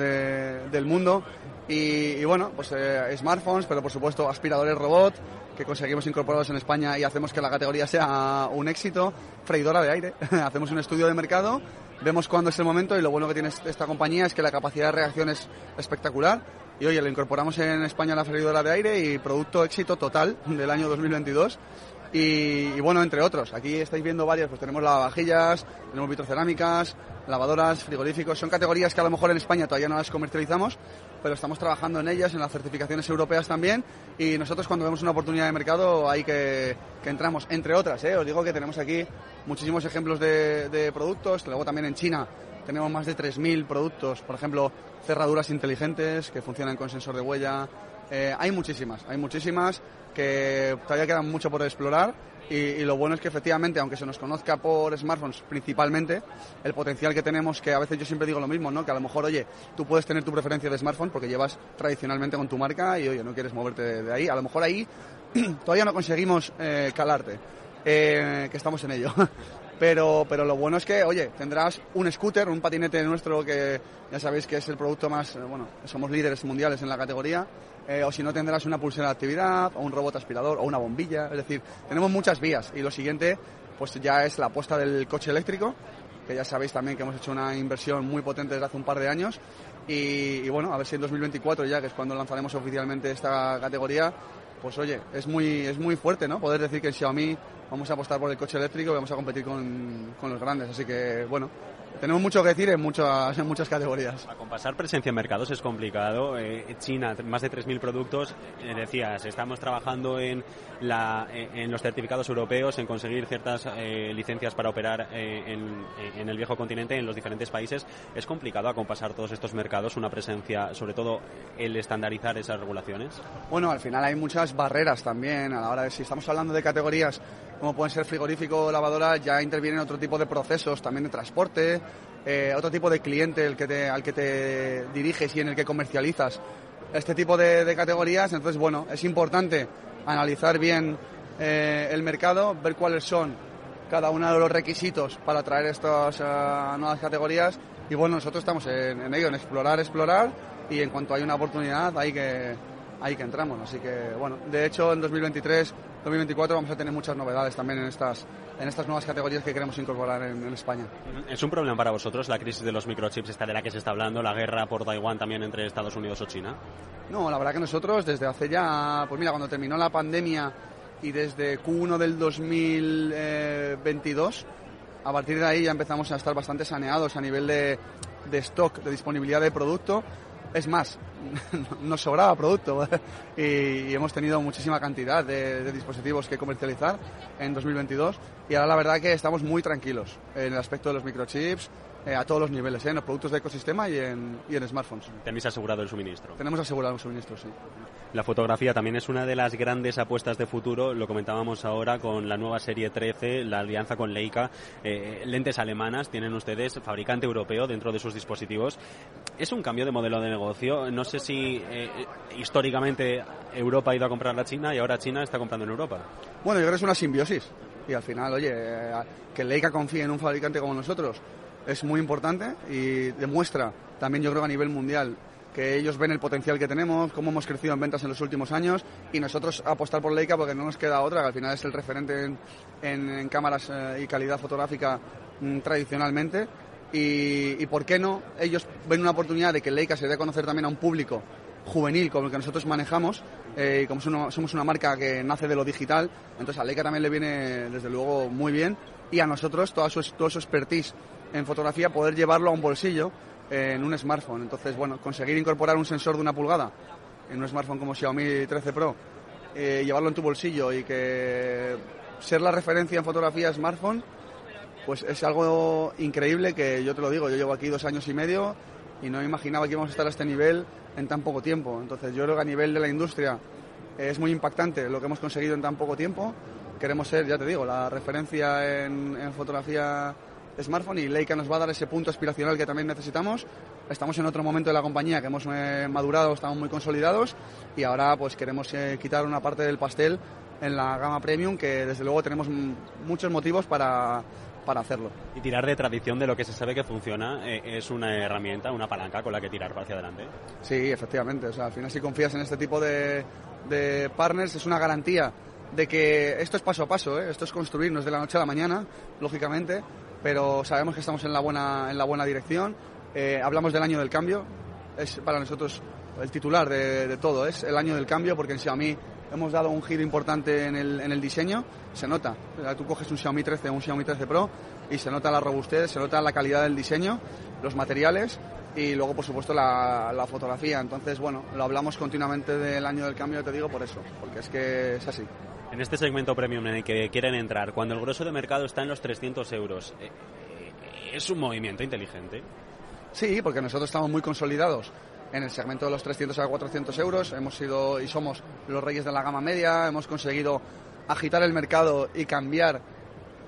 del mundo. Y, bueno, pues eh, smartphones, pero por supuesto aspiradores robot que conseguimos incorporarlos en España y hacemos que la categoría sea un éxito, freidora de aire, hacemos un estudio de mercado, vemos cuándo es el momento y lo bueno que tiene esta compañía es que la capacidad de reacción es espectacular. Y oye, lo incorporamos en España la freidora de aire y producto éxito total del año 2022 y, bueno, entre otros. Aquí estáis viendo varias, pues tenemos lavavajillas, tenemos vitrocerámicas, lavadoras, frigoríficos. Son categorías que a lo mejor en España todavía no las comercializamos, pero estamos trabajando en ellas, en las certificaciones europeas también. Y nosotros cuando vemos una oportunidad de mercado ahí que, que entramos, entre otras. ¿eh? Os digo que tenemos aquí muchísimos ejemplos de, de productos. Luego también en China tenemos más de 3.000 productos, por ejemplo, cerraduras inteligentes que funcionan con sensor de huella. Eh, hay muchísimas, hay muchísimas que todavía quedan mucho por explorar y, lo bueno es que efectivamente, aunque se nos conozca por smartphones principalmente, el potencial que tenemos, que a veces yo siempre digo lo mismo, ¿no? que a lo mejor, oye, tú puedes tener tu preferencia de smartphone porque llevas tradicionalmente con tu marca y, oye, no quieres moverte de, ahí, a lo mejor ahí todavía no conseguimos eh, calarte, eh, que estamos en ello. Pero, pero lo bueno es que, oye, tendrás un scooter, un patinete nuestro que ya sabéis que es el producto más, eh, bueno, somos líderes mundiales en la categoría, eh, o si no tendrás una pulsera de actividad, o un robot aspirador, o una bombilla, es decir, tenemos muchas vías. Y lo siguiente, pues ya es la apuesta del coche eléctrico, que ya sabéis también que hemos hecho una inversión muy potente desde hace un par de años. Y, bueno, a ver si en 2024 ya, que es cuando lanzaremos oficialmente esta categoría, pues oye, es muy, es muy fuerte, ¿no? Poder decir que Xiaomi vamos a apostar por el coche eléctrico y vamos a competir con, con los grandes. Así que, bueno, tenemos mucho que decir en muchas, en muchas categorías. A compasar presencia en mercados es complicado. Eh, China, más de 3.000 productos. Eh, decías, estamos trabajando en, la, eh, en los certificados europeos, en conseguir ciertas licencias para operar en, en, el viejo continente, en los diferentes países. Es complicado acompasar todos estos mercados, una presencia, sobre todo el estandarizar esas regulaciones. Bueno, al final hay muchas barreras también a la hora de si estamos hablando de categorías como pueden ser frigorífico o lavadora, ya intervienen otro tipo de procesos también de transporte, eh, otro tipo de cliente el que te, al que te diriges y en el que comercializas este tipo de, categorías. Entonces, bueno, es importante analizar bien eh, el mercado, ver cuáles son cada uno de los requisitos para traer estas eh, nuevas categorías. Y bueno, nosotros estamos en, en ello, en explorar, explorar y en cuanto hay una oportunidad hay que, ahí que entramos. Así que, bueno, de hecho, en 2023 2024 vamos a tener muchas novedades también en estas, en estas nuevas categorías que queremos incorporar en, en España. ¿Es un problema para vosotros la crisis de los microchips, esta de la que se está hablando, la guerra por Taiwán también entre Estados Unidos o China? No, la verdad que nosotros desde hace ya, pues mira, cuando terminó la pandemia y desde Q1 del 2022, a partir de ahí ya empezamos a estar bastante saneados a nivel de, de stock, de disponibilidad de producto. Es más, nos sobraba producto y, hemos tenido muchísima cantidad de, de, dispositivos que comercializar en 2022 y ahora la verdad que estamos muy tranquilos en el aspecto de los microchips, eh, a todos los niveles, ¿eh? en los productos de ecosistema y en, y en smartphones. ¿Tenéis asegurado el suministro? Tenemos asegurado el suministro, sí. La fotografía también es una de las grandes apuestas de futuro, lo comentábamos ahora con la nueva serie 13, la alianza con Leica, eh, lentes alemanas, tienen ustedes, fabricante europeo dentro de sus dispositivos. Es un cambio de modelo de negocio, no sé si eh, históricamente Europa ha ido a comprar a China y ahora China está comprando en Europa. Bueno, yo creo que es una simbiosis y al final, oye, que Leica confíe en un fabricante como nosotros es muy importante y demuestra también yo creo a nivel mundial que ellos ven el potencial que tenemos, cómo hemos crecido en ventas en los últimos años y nosotros apostar por Leica porque no nos queda otra, que al final es el referente en, cámaras eh, y calidad fotográfica mm, tradicionalmente. Y, por qué no, ellos ven una oportunidad de que Leica se dé a conocer también a un público juvenil como el que nosotros manejamos eh, y como somos somos una marca que nace de lo digital, entonces a Leica también le viene desde luego muy bien y a nosotros toda su, todo su expertise en fotografía poder llevarlo a un bolsillo en un smartphone. Entonces, bueno, conseguir incorporar un sensor de una pulgada en un smartphone como Xiaomi 13 Pro, eh, llevarlo en tu bolsillo y que ser la referencia en fotografía smartphone, pues es algo increíble que yo te lo digo, yo llevo aquí dos años y medio y no imaginaba que íbamos a estar a este nivel en tan poco tiempo. Entonces yo creo que a nivel de la industria es muy impactante lo que hemos conseguido en tan poco tiempo. Queremos ser, ya te digo, la referencia en, en fotografía smartphone y Leica nos va a dar ese punto aspiracional que también necesitamos. Estamos en otro momento de la compañía que hemos eh, madurado, estamos muy consolidados y ahora pues queremos eh, quitar una parte del pastel en la gama premium que desde luego tenemos muchos motivos para, para hacerlo. Y tirar de tradición de lo que se sabe que funciona eh, es una herramienta, una palanca con la que tirar hacia adelante. Sí, efectivamente. O sea, al final si confías en este tipo de, de partners es una garantía de que esto es paso a paso, ¿eh? esto es construir, no es de la noche a la mañana, lógicamente, pero sabemos que estamos en la buena, en la buena dirección. Eh, hablamos del año del cambio, es para nosotros el titular de, de, todo, es el año del cambio, porque en Xiaomi hemos dado un giro importante en el, en el diseño, se nota. Tú coges un Xiaomi 13 o un Xiaomi 13 Pro y se nota la robustez, se nota la calidad del diseño, los materiales y luego, por supuesto, la, la fotografía. Entonces, bueno, lo hablamos continuamente del año del cambio, te digo, por eso, porque es que es así. En este segmento premium en el que quieren entrar, cuando el grueso de mercado está en los 300 euros, ¿es un movimiento inteligente? Sí, porque nosotros estamos muy consolidados en el segmento de los 300 a 400 euros. Hemos sido y somos los reyes de la gama media. Hemos conseguido agitar el mercado y cambiar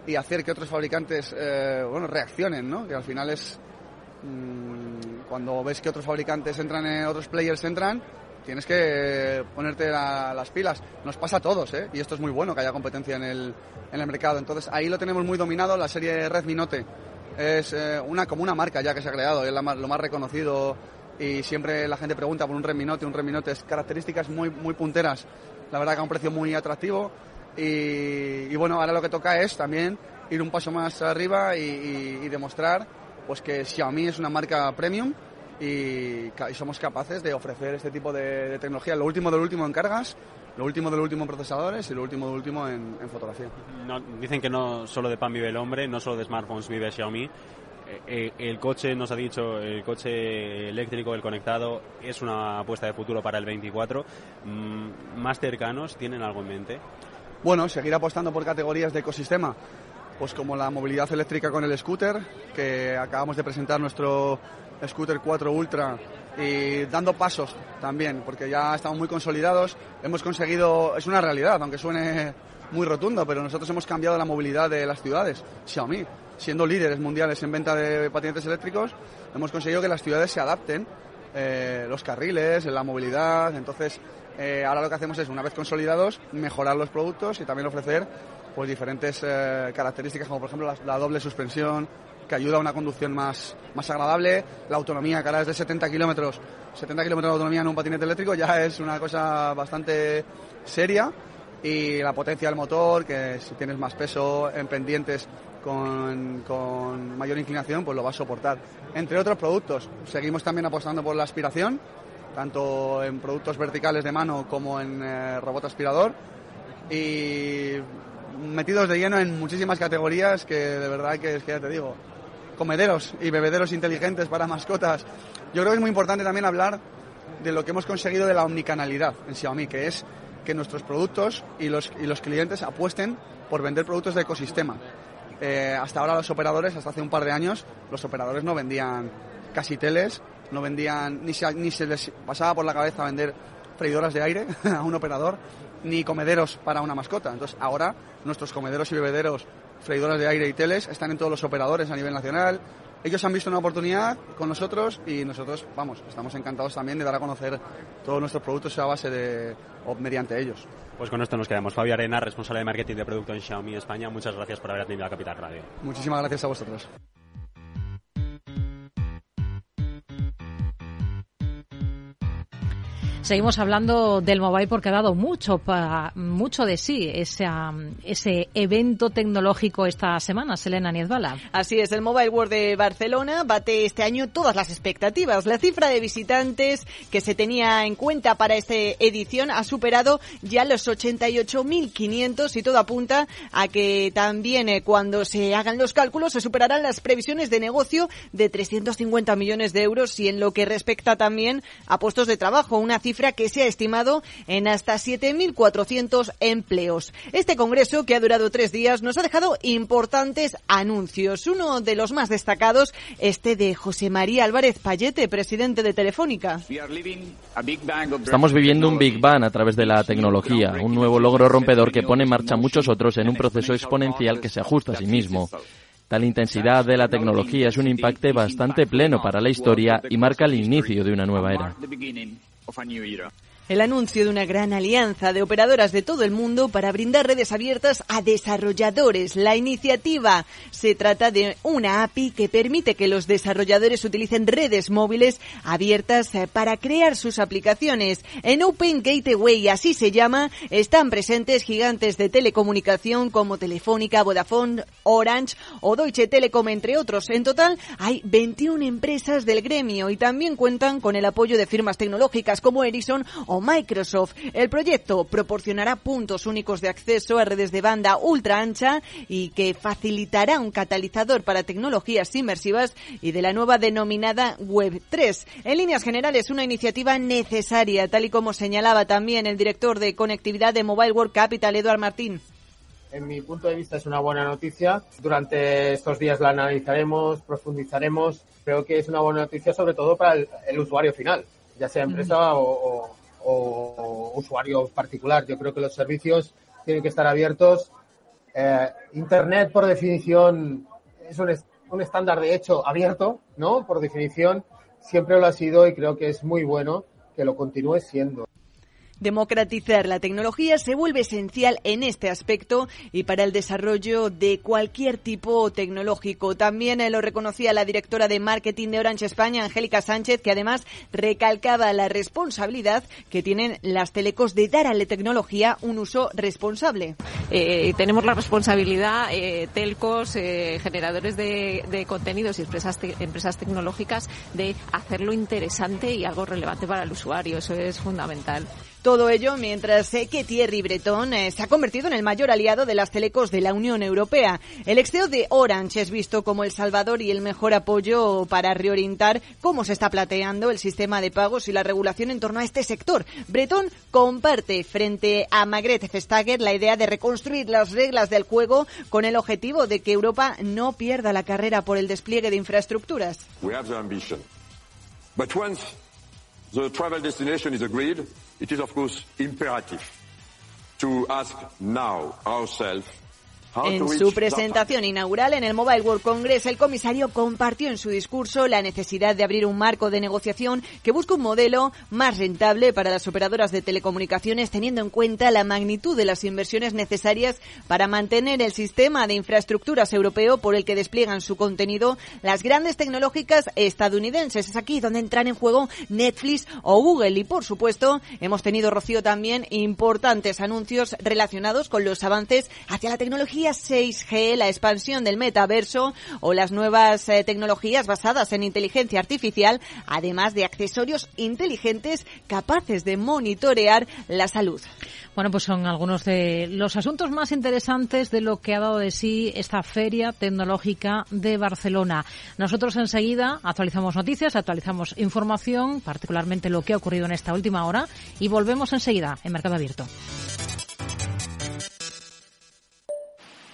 y hacer que otros fabricantes eh, bueno, reaccionen, ¿no? Que al final es mmm, cuando ves que otros fabricantes entran, en, otros players entran, tienes que ponerte la, las pilas. Nos pasa a todos, ¿eh? Y esto es muy bueno que haya competencia en el, en el mercado. Entonces ahí lo tenemos muy dominado. La serie Redmi Note es eh, una como una marca ya que se ha creado, es la lo más reconocido y siempre la gente pregunta por un Redmi Note, un Redmi Note es características muy, muy punteras, la verdad que a un precio muy atractivo y, y bueno, ahora lo que toca es también ir un paso más arriba y, y, y demostrar pues que Xiaomi es una marca premium y, y, somos capaces de ofrecer este tipo de, de, tecnología, lo último del último en cargas, lo último del último en procesadores y lo último del último en, en fotografía. No, dicen que no solo de pan vive el hombre, no solo de smartphones vive Xiaomi. Eh, el coche, nos ha dicho, el coche eléctrico, el conectado, es una apuesta de futuro para el 24. Mm, ¿Más cercanos tienen algo en mente? Bueno, seguir apostando por categorías de ecosistema, pues como la movilidad eléctrica con el scooter, que acabamos de presentar nuestro scooter 4 Ultra y dando pasos también, porque ya estamos muy consolidados, hemos conseguido, es una realidad, aunque suene muy rotundo, pero nosotros hemos cambiado la movilidad de las ciudades, Xiaomi, siendo líderes mundiales en venta de patinetes eléctricos, hemos conseguido que las ciudades se adapten, eh, los carriles, la movilidad, entonces eh, ahora lo que hacemos es, una vez consolidados, mejorar los productos y también ofrecer pues diferentes eh, características como por ejemplo la, doble suspensión, que ayuda a una conducción más, más agradable. La autonomía, que ahora es de 70 kilómetros, 70 kilómetros de autonomía en un patinete eléctrico ya es una cosa bastante seria. y la potencia del motor, que si tienes más peso en pendientes con, con mayor inclinación, pues lo va a soportar. Entre otros productos, seguimos también apostando por la aspiración, tanto en productos verticales de mano como en eh, robot aspirador. Y metidos de lleno en muchísimas categorías que de verdad que es que ya te digo, comederos y bebederos inteligentes para mascotas. Yo creo que es muy importante también hablar de lo que hemos conseguido de la omnicanalidad en Xiaomi, que es que nuestros productos y los, y los clientes apuesten por vender productos de ecosistema. Eh, hasta ahora los operadores, hasta hace un par de años, los operadores no vendían casi teles, no vendían, ni se, ni se les pasaba por la cabeza vender freidoras de aire a un operador, ni comederos para una mascota. Entonces ahora nuestros comederos y bebederos, freidoras de aire y teles están en todos los operadores a nivel nacional. Ellos han visto una oportunidad con nosotros y nosotros, vamos, estamos encantados también de dar a conocer todos nuestros productos a base de o mediante ellos. Pues con esto nos quedamos. Fabio Arena, responsable de marketing de producto en Xiaomi España. Muchas gracias por haber atendido a Capital Radio. Muchísimas gracias a vosotros. Seguimos hablando del mobile porque ha dado mucho pa, mucho de sí ese, ese evento tecnológico esta semana, Selena Niezbala. Así es, el Mobile World de Barcelona bate este año todas las expectativas. La cifra de visitantes que se tenía en cuenta para esta edición ha superado ya los 88.500 y todo apunta a que también eh, cuando se hagan los cálculos se superarán las previsiones de negocio de 350 millones de euros y en lo que respecta también a puestos de trabajo, una que se ha estimado en hasta 7.400 empleos. Este congreso, que ha durado tres días, nos ha dejado importantes anuncios. Uno de los más destacados, este de José María Álvarez Payete, presidente de Telefónica. Estamos viviendo un Big Bang a través de la tecnología, un nuevo logro rompedor que pone en marcha muchos otros en un proceso exponencial que se ajusta a sí mismo. Tal intensidad de la tecnología es un impacto bastante pleno para la historia y marca el inicio de una nueva era. of a new era. El anuncio de una gran alianza de operadoras de todo el mundo para brindar redes abiertas a desarrolladores. La iniciativa se trata de una API que permite que los desarrolladores utilicen redes móviles abiertas eh, para crear sus aplicaciones. En Open Gateway, así se llama, están presentes gigantes de telecomunicación como Telefónica, Vodafone, Orange o Deutsche Telekom, entre otros. En total hay 21 empresas del gremio y también cuentan con el apoyo de firmas tecnológicas como Ericsson Microsoft. El proyecto proporcionará puntos únicos de acceso a redes de banda ultra ancha y que facilitará un catalizador para tecnologías inmersivas y de la nueva denominada Web 3. En líneas generales, una iniciativa necesaria, tal y como señalaba también el director de conectividad de Mobile World Capital, Eduard Martín en mi punto de vista es una buena noticia. Durante estos días la analizaremos, profundizaremos. Creo que es una buena noticia sobre todo para el, usuario final, ya sea empresa o, o usuario particular. Yo creo que los servicios tienen que estar abiertos. Eh, Internet, por definición, es un, un estándar de hecho abierto, ¿no? Por definición, siempre lo ha sido y creo que es muy bueno que lo continúe siendo. Democratizar la tecnología se vuelve esencial en este aspecto y para el desarrollo de cualquier tipo tecnológico. También lo reconocía la directora de marketing de Orange España, Angélica Sánchez, que además recalcaba la responsabilidad que tienen las telecos de dar a la tecnología un uso responsable. Eh, tenemos la responsabilidad, eh, telcos, eh, generadores de, de, contenidos y empresas, te, empresas tecnológicas, de hacerlo interesante y algo relevante para el usuario. Eso es fundamental. Todo ello mientras que Thierry Breton eh, se ha convertido en el mayor aliado de las telecos de la Unión Europea. El exeo de Orange es visto como el salvador y el mejor apoyo para reorientar cómo se está plateando el sistema de pagos y la regulación en torno a este sector. Breton comparte frente a Magret Vestager la idea de reconstruir las reglas del juego con el objetivo de que Europa no pierda la carrera por el despliegue de infraestructuras. We have the ambition. But once the travel destination is agreed, it is of course imperative to ask now ourselves En su presentación inaugural en el Mobile World Congress, el comisario compartió en su discurso la necesidad de abrir un marco de negociación que busque un modelo más rentable para las operadoras de telecomunicaciones, teniendo en cuenta la magnitud de las inversiones necesarias para mantener el sistema de infraestructuras europeo por el que despliegan su contenido las grandes tecnológicas estadounidenses. Es aquí donde entran en juego Netflix o Google. Y por supuesto, hemos tenido, Rocío, también importantes anuncios relacionados con los avances hacia la tecnología 6G, la expansión del metaverso o las nuevas eh, tecnologías basadas en inteligencia artificial, además de accesorios inteligentes capaces de monitorear la salud. Bueno, pues son algunos de los asuntos más interesantes de lo que ha dado de sí esta Feria Tecnológica de Barcelona. Nosotros enseguida actualizamos noticias, actualizamos información, particularmente lo que ha ocurrido en esta última hora, y volvemos enseguida en Mercado Abierto.